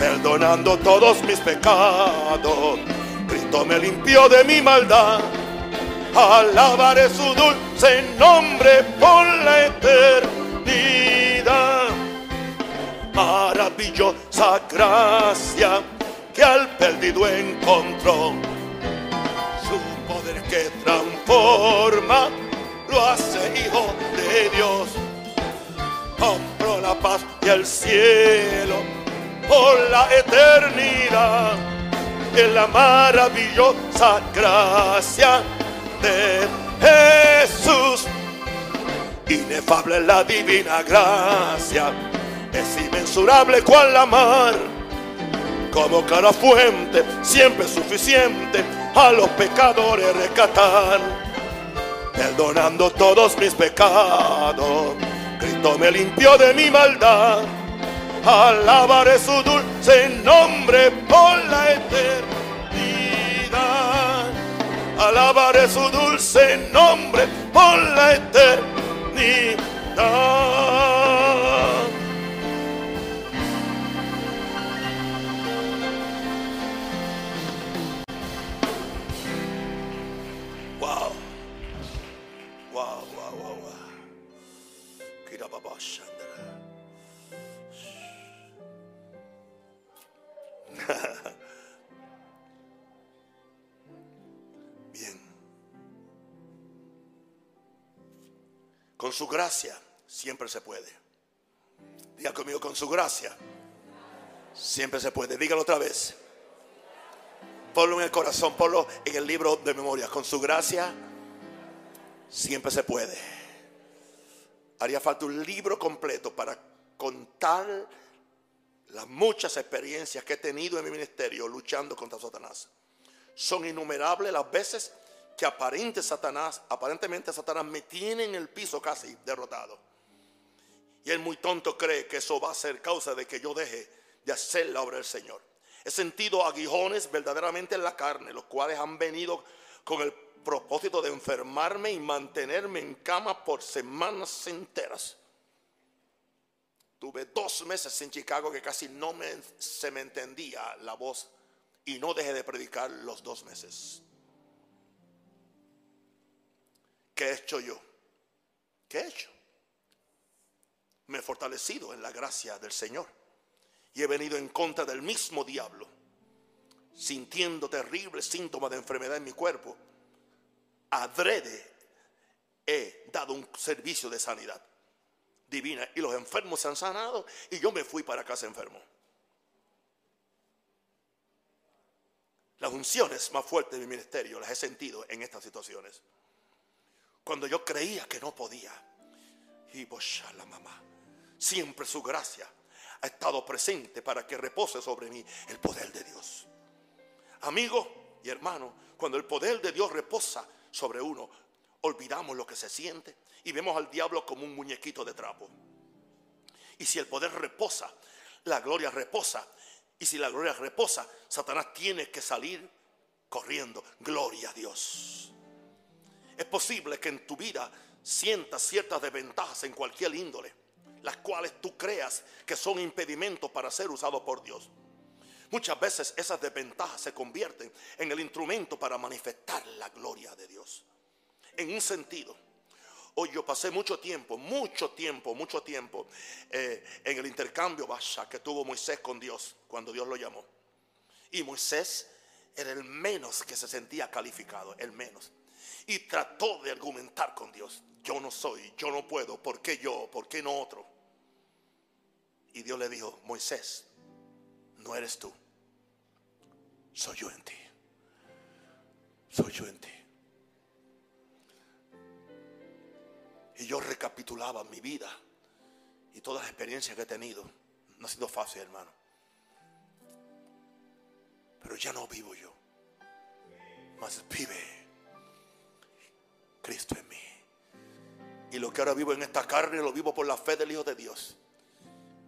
perdonando todos mis pecados. Cristo me limpió de mi maldad. Alabaré su dulce nombre por la eternidad. Maravillosa gracia que al perdido encontró que transforma, lo hace hijo de Dios. Compró la paz y el cielo por la eternidad en la maravillosa gracia de Jesús. Inefable la divina gracia, es inmensurable cual la mar, como clara fuente, siempre suficiente a los pecadores rescatar, perdonando todos mis pecados. Cristo me limpió de mi maldad. alabaré su dulce nombre por la eternidad. Alabaré su dulce nombre por la eternidad. Wow. Wow, wow, wow, wow. Kira babasha. Bien. Con su gracia siempre se puede. Diga conmigo, con su gracia siempre se puede. Dígalo otra vez. Ponlo en el corazón, ponlo en el libro de memoria. Con su gracia siempre se puede. Haría falta un libro completo para contar las muchas experiencias que he tenido en mi ministerio luchando contra Satanás. Son innumerables las veces que aparente Satanás, aparentemente Satanás me tiene en el piso casi derrotado. Y él muy tonto cree que eso va a ser causa de que yo deje de hacer la obra del Señor. He sentido aguijones verdaderamente en la carne, los cuales han venido con el propósito de enfermarme y mantenerme en cama por semanas enteras. Tuve dos meses en Chicago que casi no se me entendía la voz y no dejé de predicar los dos meses. ¿Qué he hecho yo? ¿Qué he hecho? Me he fortalecido en la gracia del Señor y he venido en contra del mismo diablo, sintiendo terribles síntomas de enfermedad en mi cuerpo. Adrede he dado un servicio de sanidad divina y los enfermos se han sanado y yo me fui para casa enfermo. Las unciones más fuertes de mi ministerio las he sentido en estas situaciones cuando yo creía que no podía. Y la mamá, siempre su gracia ha estado presente para que repose sobre mí el poder de Dios. Amigo y hermano, cuando el poder de Dios reposa sobre uno, olvidamos lo que se siente y vemos al diablo como un muñequito de trapo. Y si el poder reposa, la gloria reposa. Y si la gloria reposa, Satanás tiene que salir corriendo. Gloria a Dios. Es posible que en tu vida sientas ciertas desventajas en cualquier índole, las cuales tú creas que son impedimentos para ser usado por Dios. Muchas veces esas desventajas se convierten en el instrumento para manifestar la gloria de Dios. En un sentido, hoy yo pasé mucho tiempo, mucho tiempo, mucho tiempo eh, en el intercambio que tuvo Moisés con Dios cuando Dios lo llamó. Y Moisés era el menos que se sentía calificado, el menos y trató de argumentar con Dios. Yo no soy, yo no puedo, ¿por qué yo? ¿Por qué no otro? Y Dios le dijo, Moisés, no eres tú, soy yo en ti. Soy yo en ti. Y yo recapitulaba mi vida y todas las experiencias que he tenido. No ha sido fácil, hermano. Pero ya no vivo yo. Más vive Cristo en mí. Y lo que ahora vivo en esta carne lo vivo por la fe del Hijo de Dios,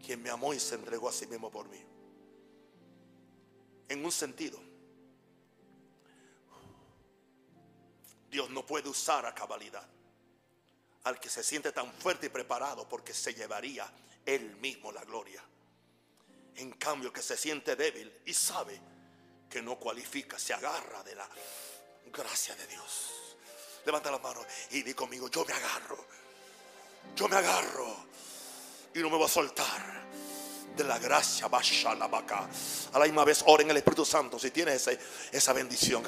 quien me amó y se entregó a sí mismo por mí. En un sentido, Dios no puede usar a cabalidad al que se siente tan fuerte y preparado porque se llevaría él mismo la gloria. En cambio, que se siente débil y sabe que no cualifica, se agarra de la gracia de Dios. Levanta la mano y di conmigo, yo me agarro. Yo me agarro. Y no me voy a soltar de la gracia. A la misma vez, ora en el Espíritu Santo. Si tienes esa bendición.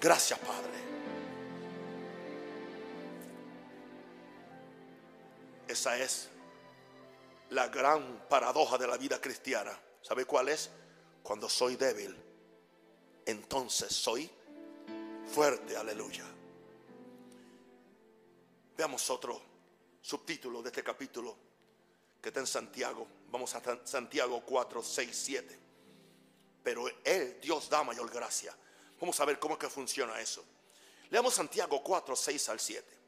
Gracias, Padre. Esa es la gran paradoja de la vida cristiana. ¿Sabe cuál es? Cuando soy débil entonces soy fuerte, aleluya. Veamos otro subtítulo de este capítulo que está en Santiago. Vamos a Santiago 4, 6, 7. Pero Él, Dios da mayor gracia. Vamos a ver cómo es que funciona eso. Leamos Santiago 4, 6 al 7.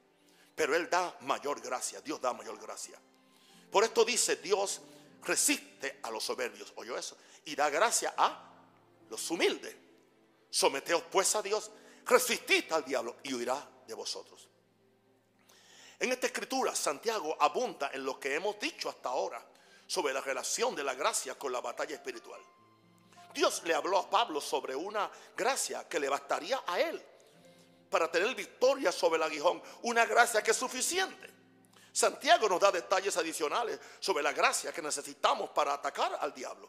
Pero Él da mayor gracia. Dios da mayor gracia. Por esto dice Dios resiste a los soberbios. ¿Oyó eso? Y da gracia a los humildes. Someteos pues a Dios, resistid al diablo y huirá de vosotros. En esta escritura, Santiago abunda en lo que hemos dicho hasta ahora sobre la relación de la gracia con la batalla espiritual. Dios le habló a Pablo sobre una gracia que le bastaría a él para tener victoria sobre el aguijón, una gracia que es suficiente. Santiago nos da detalles adicionales sobre la gracia que necesitamos para atacar al diablo.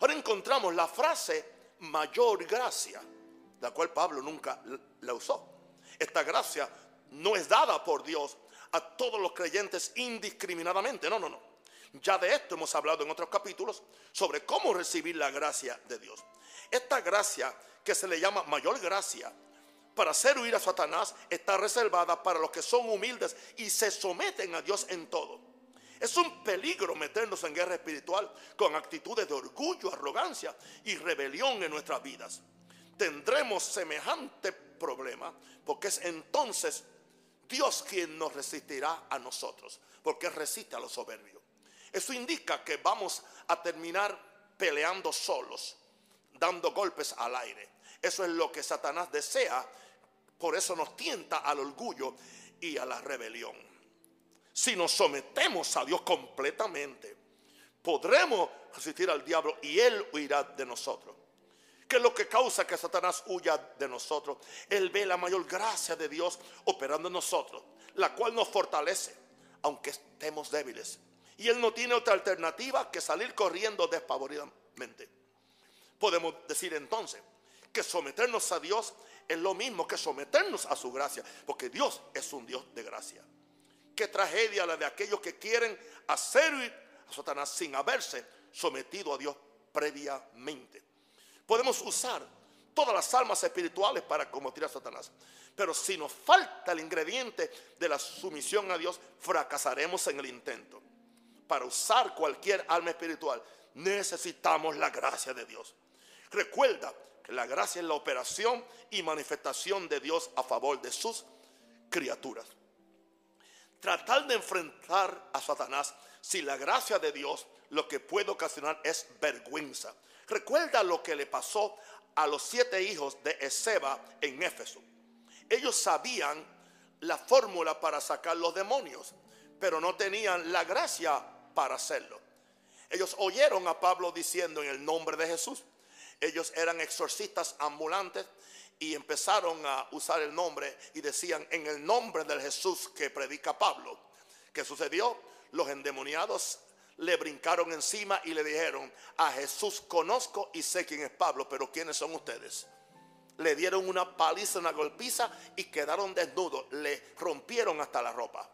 Ahora encontramos la frase mayor gracia la cual Pablo nunca la usó. Esta gracia no es dada por Dios a todos los creyentes indiscriminadamente. No, no, no. Ya de esto hemos hablado en otros capítulos sobre cómo recibir la gracia de Dios. Esta gracia que se le llama mayor gracia para hacer huir a Satanás está reservada para los que son humildes y se someten a Dios en todo. Es un peligro meternos en guerra espiritual con actitudes de orgullo, arrogancia y rebelión en nuestras vidas. Tendremos semejante problema porque es entonces Dios quien nos resistirá a nosotros, porque resiste a los soberbios. Eso indica que vamos a terminar peleando solos, dando golpes al aire. Eso es lo que Satanás desea, por eso nos tienta al orgullo y a la rebelión. Si nos sometemos a Dios completamente, podremos resistir al diablo y él huirá de nosotros. ¿Qué es lo que causa que Satanás huya de nosotros? Él ve la mayor gracia de Dios operando en nosotros, la cual nos fortalece, aunque estemos débiles. Y Él no tiene otra alternativa que salir corriendo despavoridamente. Podemos decir entonces que someternos a Dios es lo mismo que someternos a su gracia, porque Dios es un Dios de gracia. Qué tragedia la de aquellos que quieren hacer a Satanás sin haberse sometido a Dios previamente. Podemos usar todas las almas espirituales para combatir a Satanás. Pero si nos falta el ingrediente de la sumisión a Dios, fracasaremos en el intento para usar cualquier alma espiritual, necesitamos la gracia de Dios. Recuerda que la gracia es la operación y manifestación de Dios a favor de sus criaturas. Tratar de enfrentar a Satanás sin la gracia de Dios lo que puede ocasionar es vergüenza. Recuerda lo que le pasó a los siete hijos de Ezeba en Éfeso. Ellos sabían la fórmula para sacar los demonios, pero no tenían la gracia para hacerlo. Ellos oyeron a Pablo diciendo en el nombre de Jesús. Ellos eran exorcistas ambulantes y empezaron a usar el nombre y decían en el nombre del Jesús que predica Pablo. ¿Qué sucedió? Los endemoniados le brincaron encima y le dijeron, a Jesús conozco y sé quién es Pablo, pero ¿quiénes son ustedes? Le dieron una paliza, una golpiza y quedaron desnudos, le rompieron hasta la ropa.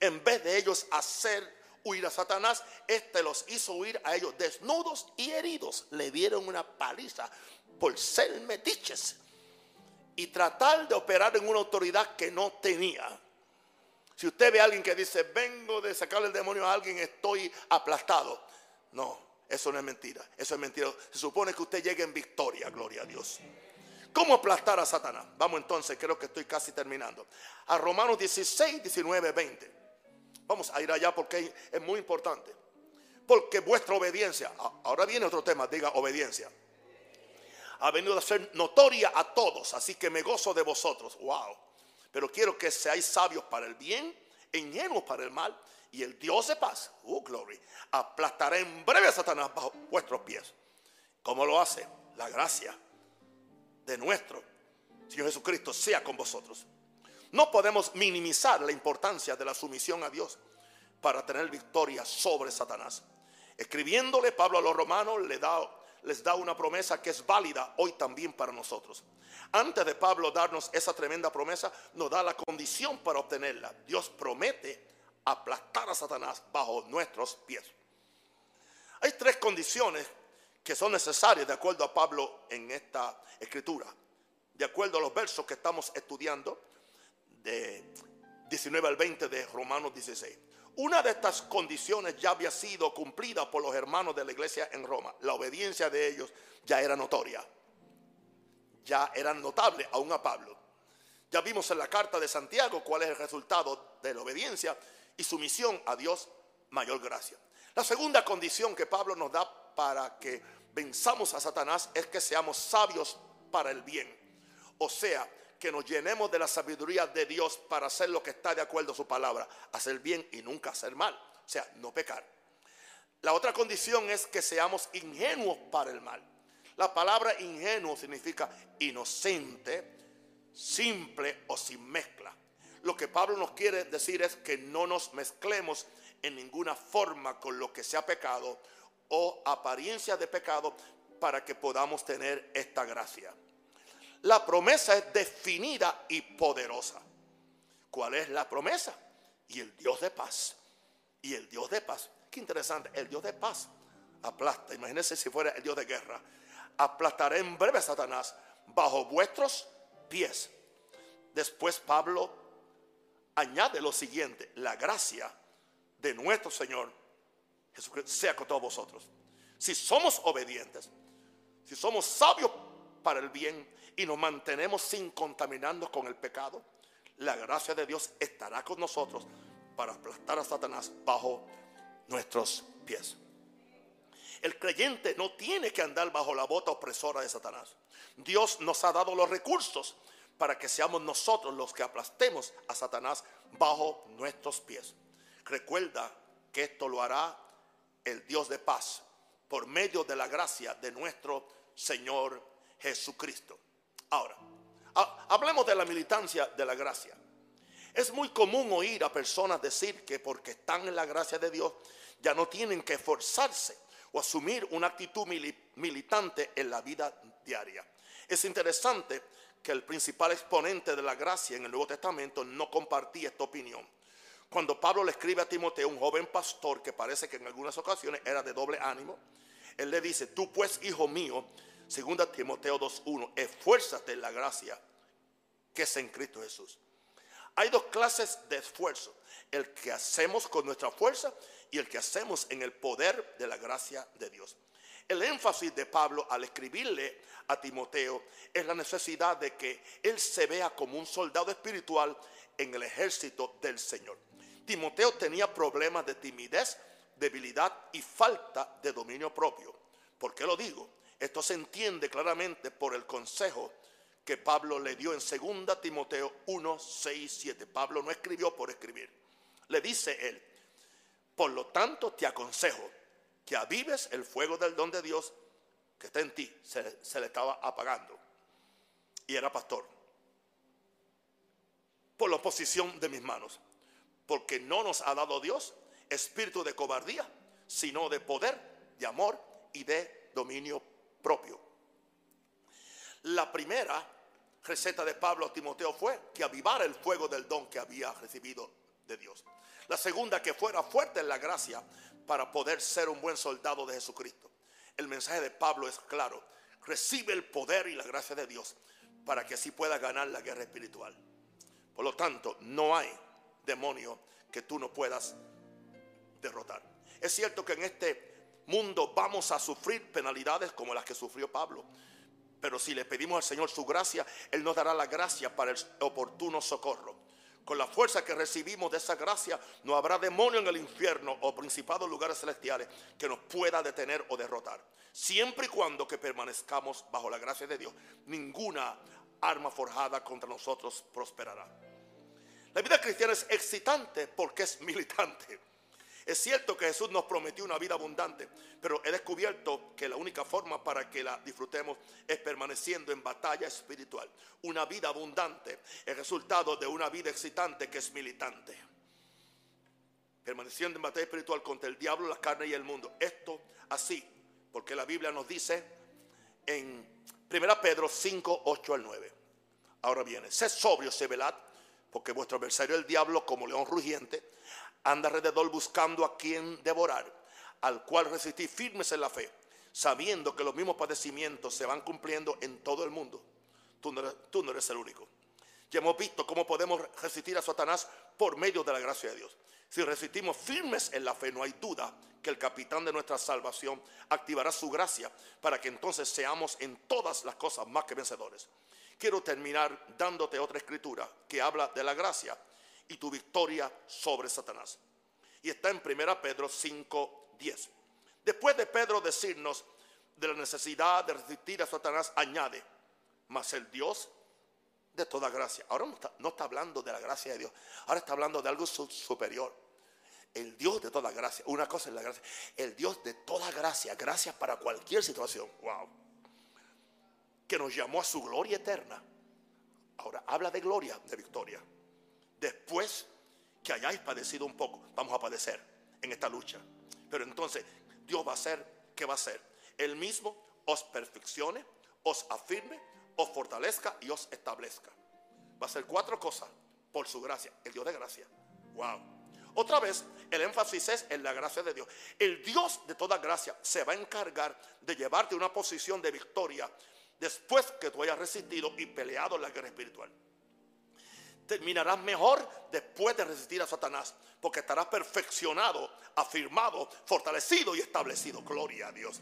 En vez de ellos hacer huir a Satanás, este los hizo huir a ellos desnudos y heridos. Le dieron una paliza por ser metiches y tratar de operar en una autoridad que no tenía. Si usted ve a alguien que dice, vengo de sacarle el demonio a alguien, estoy aplastado. No, eso no es mentira. Eso es mentira. Se supone que usted llegue en victoria, gloria a Dios. ¿Cómo aplastar a Satanás? Vamos entonces, creo que estoy casi terminando. A Romanos 16, 19, 20. Vamos a ir allá porque es muy importante. Porque vuestra obediencia, ahora viene otro tema, diga obediencia. Ha venido a ser notoria a todos, así que me gozo de vosotros. Wow. Pero quiero que seáis sabios para el bien, ingenuos para el mal, y el Dios de paz, oh glory, aplastará en breve a Satanás bajo vuestros pies. ¿Cómo lo hace? La gracia de nuestro Señor Jesucristo sea con vosotros. No podemos minimizar la importancia de la sumisión a Dios para tener victoria sobre Satanás. Escribiéndole Pablo a los romanos le da, les da una promesa que es válida hoy también para nosotros. Antes de Pablo darnos esa tremenda promesa, nos da la condición para obtenerla. Dios promete aplastar a Satanás bajo nuestros pies. Hay tres condiciones que son necesarias de acuerdo a Pablo en esta escritura. De acuerdo a los versos que estamos estudiando, de 19 al 20 de Romanos 16. Una de estas condiciones ya había sido cumplida por los hermanos de la iglesia en Roma. La obediencia de ellos ya era notoria. Ya era notable aún a Pablo. Ya vimos en la carta de Santiago cuál es el resultado de la obediencia y sumisión a Dios, mayor gracia. La segunda condición que Pablo nos da para que venzamos a Satanás es que seamos sabios para el bien. O sea, que nos llenemos de la sabiduría de Dios para hacer lo que está de acuerdo a su palabra, hacer bien y nunca hacer mal, o sea, no pecar. La otra condición es que seamos ingenuos para el mal. La palabra ingenuo significa inocente, simple o sin mezcla. Lo que Pablo nos quiere decir es que no nos mezclemos en ninguna forma con lo que sea pecado o apariencia de pecado para que podamos tener esta gracia. La promesa es definida y poderosa. ¿Cuál es la promesa? Y el Dios de paz. Y el Dios de paz. Qué interesante. El Dios de paz aplasta. Imagínense si fuera el Dios de guerra. Aplastaré en breve a Satanás bajo vuestros pies. Después Pablo añade lo siguiente. La gracia de nuestro Señor Jesucristo sea con todos vosotros. Si somos obedientes, si somos sabios para el bien y nos mantenemos sin contaminarnos con el pecado, la gracia de Dios estará con nosotros para aplastar a Satanás bajo nuestros pies. El creyente no tiene que andar bajo la bota opresora de Satanás. Dios nos ha dado los recursos para que seamos nosotros los que aplastemos a Satanás bajo nuestros pies. Recuerda que esto lo hará el Dios de paz por medio de la gracia de nuestro Señor Jesucristo. Ahora, hablemos de la militancia de la gracia. Es muy común oír a personas decir que porque están en la gracia de Dios ya no tienen que esforzarse o asumir una actitud militante en la vida diaria. Es interesante que el principal exponente de la gracia en el Nuevo Testamento no compartía esta opinión. Cuando Pablo le escribe a Timoteo, un joven pastor que parece que en algunas ocasiones era de doble ánimo, él le dice, tú pues, hijo mío, segunda Timoteo 2.1, esfuérzate en la gracia que es en Cristo Jesús. Hay dos clases de esfuerzo, el que hacemos con nuestra fuerza y el que hacemos en el poder de la gracia de Dios. El énfasis de Pablo al escribirle a Timoteo es la necesidad de que él se vea como un soldado espiritual en el ejército del Señor. Timoteo tenía problemas de timidez, debilidad y falta de dominio propio. ¿Por qué lo digo? Esto se entiende claramente por el consejo que Pablo le dio en 2 Timoteo 1, 6, 7. Pablo no escribió por escribir. Le dice él, por lo tanto te aconsejo que avives el fuego del don de Dios que está en ti. Se, se le estaba apagando. Y era pastor. Por la oposición de mis manos porque no nos ha dado Dios espíritu de cobardía, sino de poder, de amor y de dominio propio. La primera receta de Pablo a Timoteo fue que avivara el fuego del don que había recibido de Dios. La segunda, que fuera fuerte en la gracia para poder ser un buen soldado de Jesucristo. El mensaje de Pablo es claro. Recibe el poder y la gracia de Dios para que así pueda ganar la guerra espiritual. Por lo tanto, no hay demonio que tú no puedas derrotar. Es cierto que en este mundo vamos a sufrir penalidades como las que sufrió Pablo. Pero si le pedimos al Señor su gracia, Él nos dará la gracia para el oportuno socorro. Con la fuerza que recibimos de esa gracia, no habrá demonio en el infierno o principados lugares celestiales que nos pueda detener o derrotar. Siempre y cuando que permanezcamos bajo la gracia de Dios, ninguna arma forjada contra nosotros prosperará. La vida cristiana es excitante porque es militante. Es cierto que Jesús nos prometió una vida abundante, pero he descubierto que la única forma para que la disfrutemos es permaneciendo en batalla espiritual. Una vida abundante es resultado de una vida excitante que es militante. Permaneciendo en batalla espiritual contra el diablo, la carne y el mundo. Esto así, porque la Biblia nos dice en 1 Pedro 5, 8 al 9. Ahora viene, sé sobrio, sé velad porque vuestro adversario el diablo, como león rugiente, anda alrededor buscando a quien devorar, al cual resistí firmes en la fe, sabiendo que los mismos padecimientos se van cumpliendo en todo el mundo. Tú no eres, tú no eres el único. Ya hemos visto cómo podemos resistir a Satanás por medio de la gracia de Dios. Si resistimos firmes en la fe, no hay duda que el capitán de nuestra salvación activará su gracia para que entonces seamos en todas las cosas más que vencedores. Quiero terminar dándote otra escritura que habla de la gracia y tu victoria sobre Satanás. Y está en 1 Pedro 5, 10. Después de Pedro decirnos de la necesidad de resistir a Satanás, añade, mas el Dios de toda gracia. Ahora no está, no está hablando de la gracia de Dios, ahora está hablando de algo superior. El Dios de toda gracia. Una cosa es la gracia. El Dios de toda gracia. Gracias para cualquier situación. Wow que nos llamó a su gloria eterna. Ahora, habla de gloria, de victoria. Después que hayáis padecido un poco, vamos a padecer en esta lucha. Pero entonces, Dios va a hacer, ¿qué va a hacer? Él mismo os perfeccione, os afirme, os fortalezca y os establezca. Va a ser cuatro cosas por su gracia, el Dios de gracia. Wow. Otra vez, el énfasis es en la gracia de Dios. El Dios de toda gracia se va a encargar de llevarte a una posición de victoria después que tú hayas resistido y peleado la guerra espiritual. Terminarás mejor después de resistir a Satanás, porque estarás perfeccionado, afirmado, fortalecido y establecido. Gloria a Dios.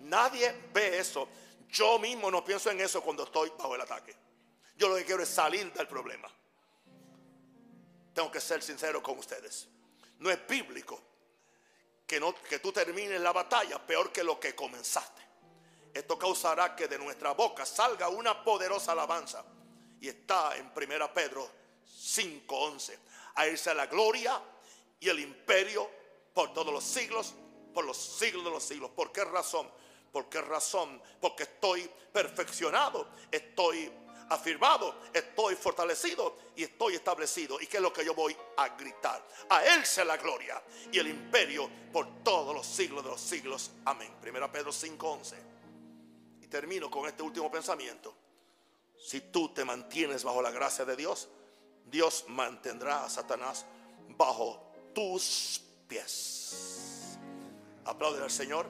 Nadie ve eso. Yo mismo no pienso en eso cuando estoy bajo el ataque. Yo lo que quiero es salir del problema. Tengo que ser sincero con ustedes. No es bíblico que, no, que tú termines la batalla peor que lo que comenzaste. Esto causará que de nuestra boca salga una poderosa alabanza. Y está en 1 Pedro 5:11. A irse la gloria y el imperio por todos los siglos, por los siglos de los siglos. ¿Por qué razón? ¿Por qué razón? Porque estoy perfeccionado, estoy afirmado, estoy fortalecido y estoy establecido. ¿Y qué es lo que yo voy a gritar? A Él sea la gloria y el imperio por todos los siglos de los siglos. Amén. Primera Pedro 5:11. Y termino con este último pensamiento. Si tú te mantienes bajo la gracia de Dios, Dios mantendrá a Satanás bajo tus pies. Aplaude al Señor.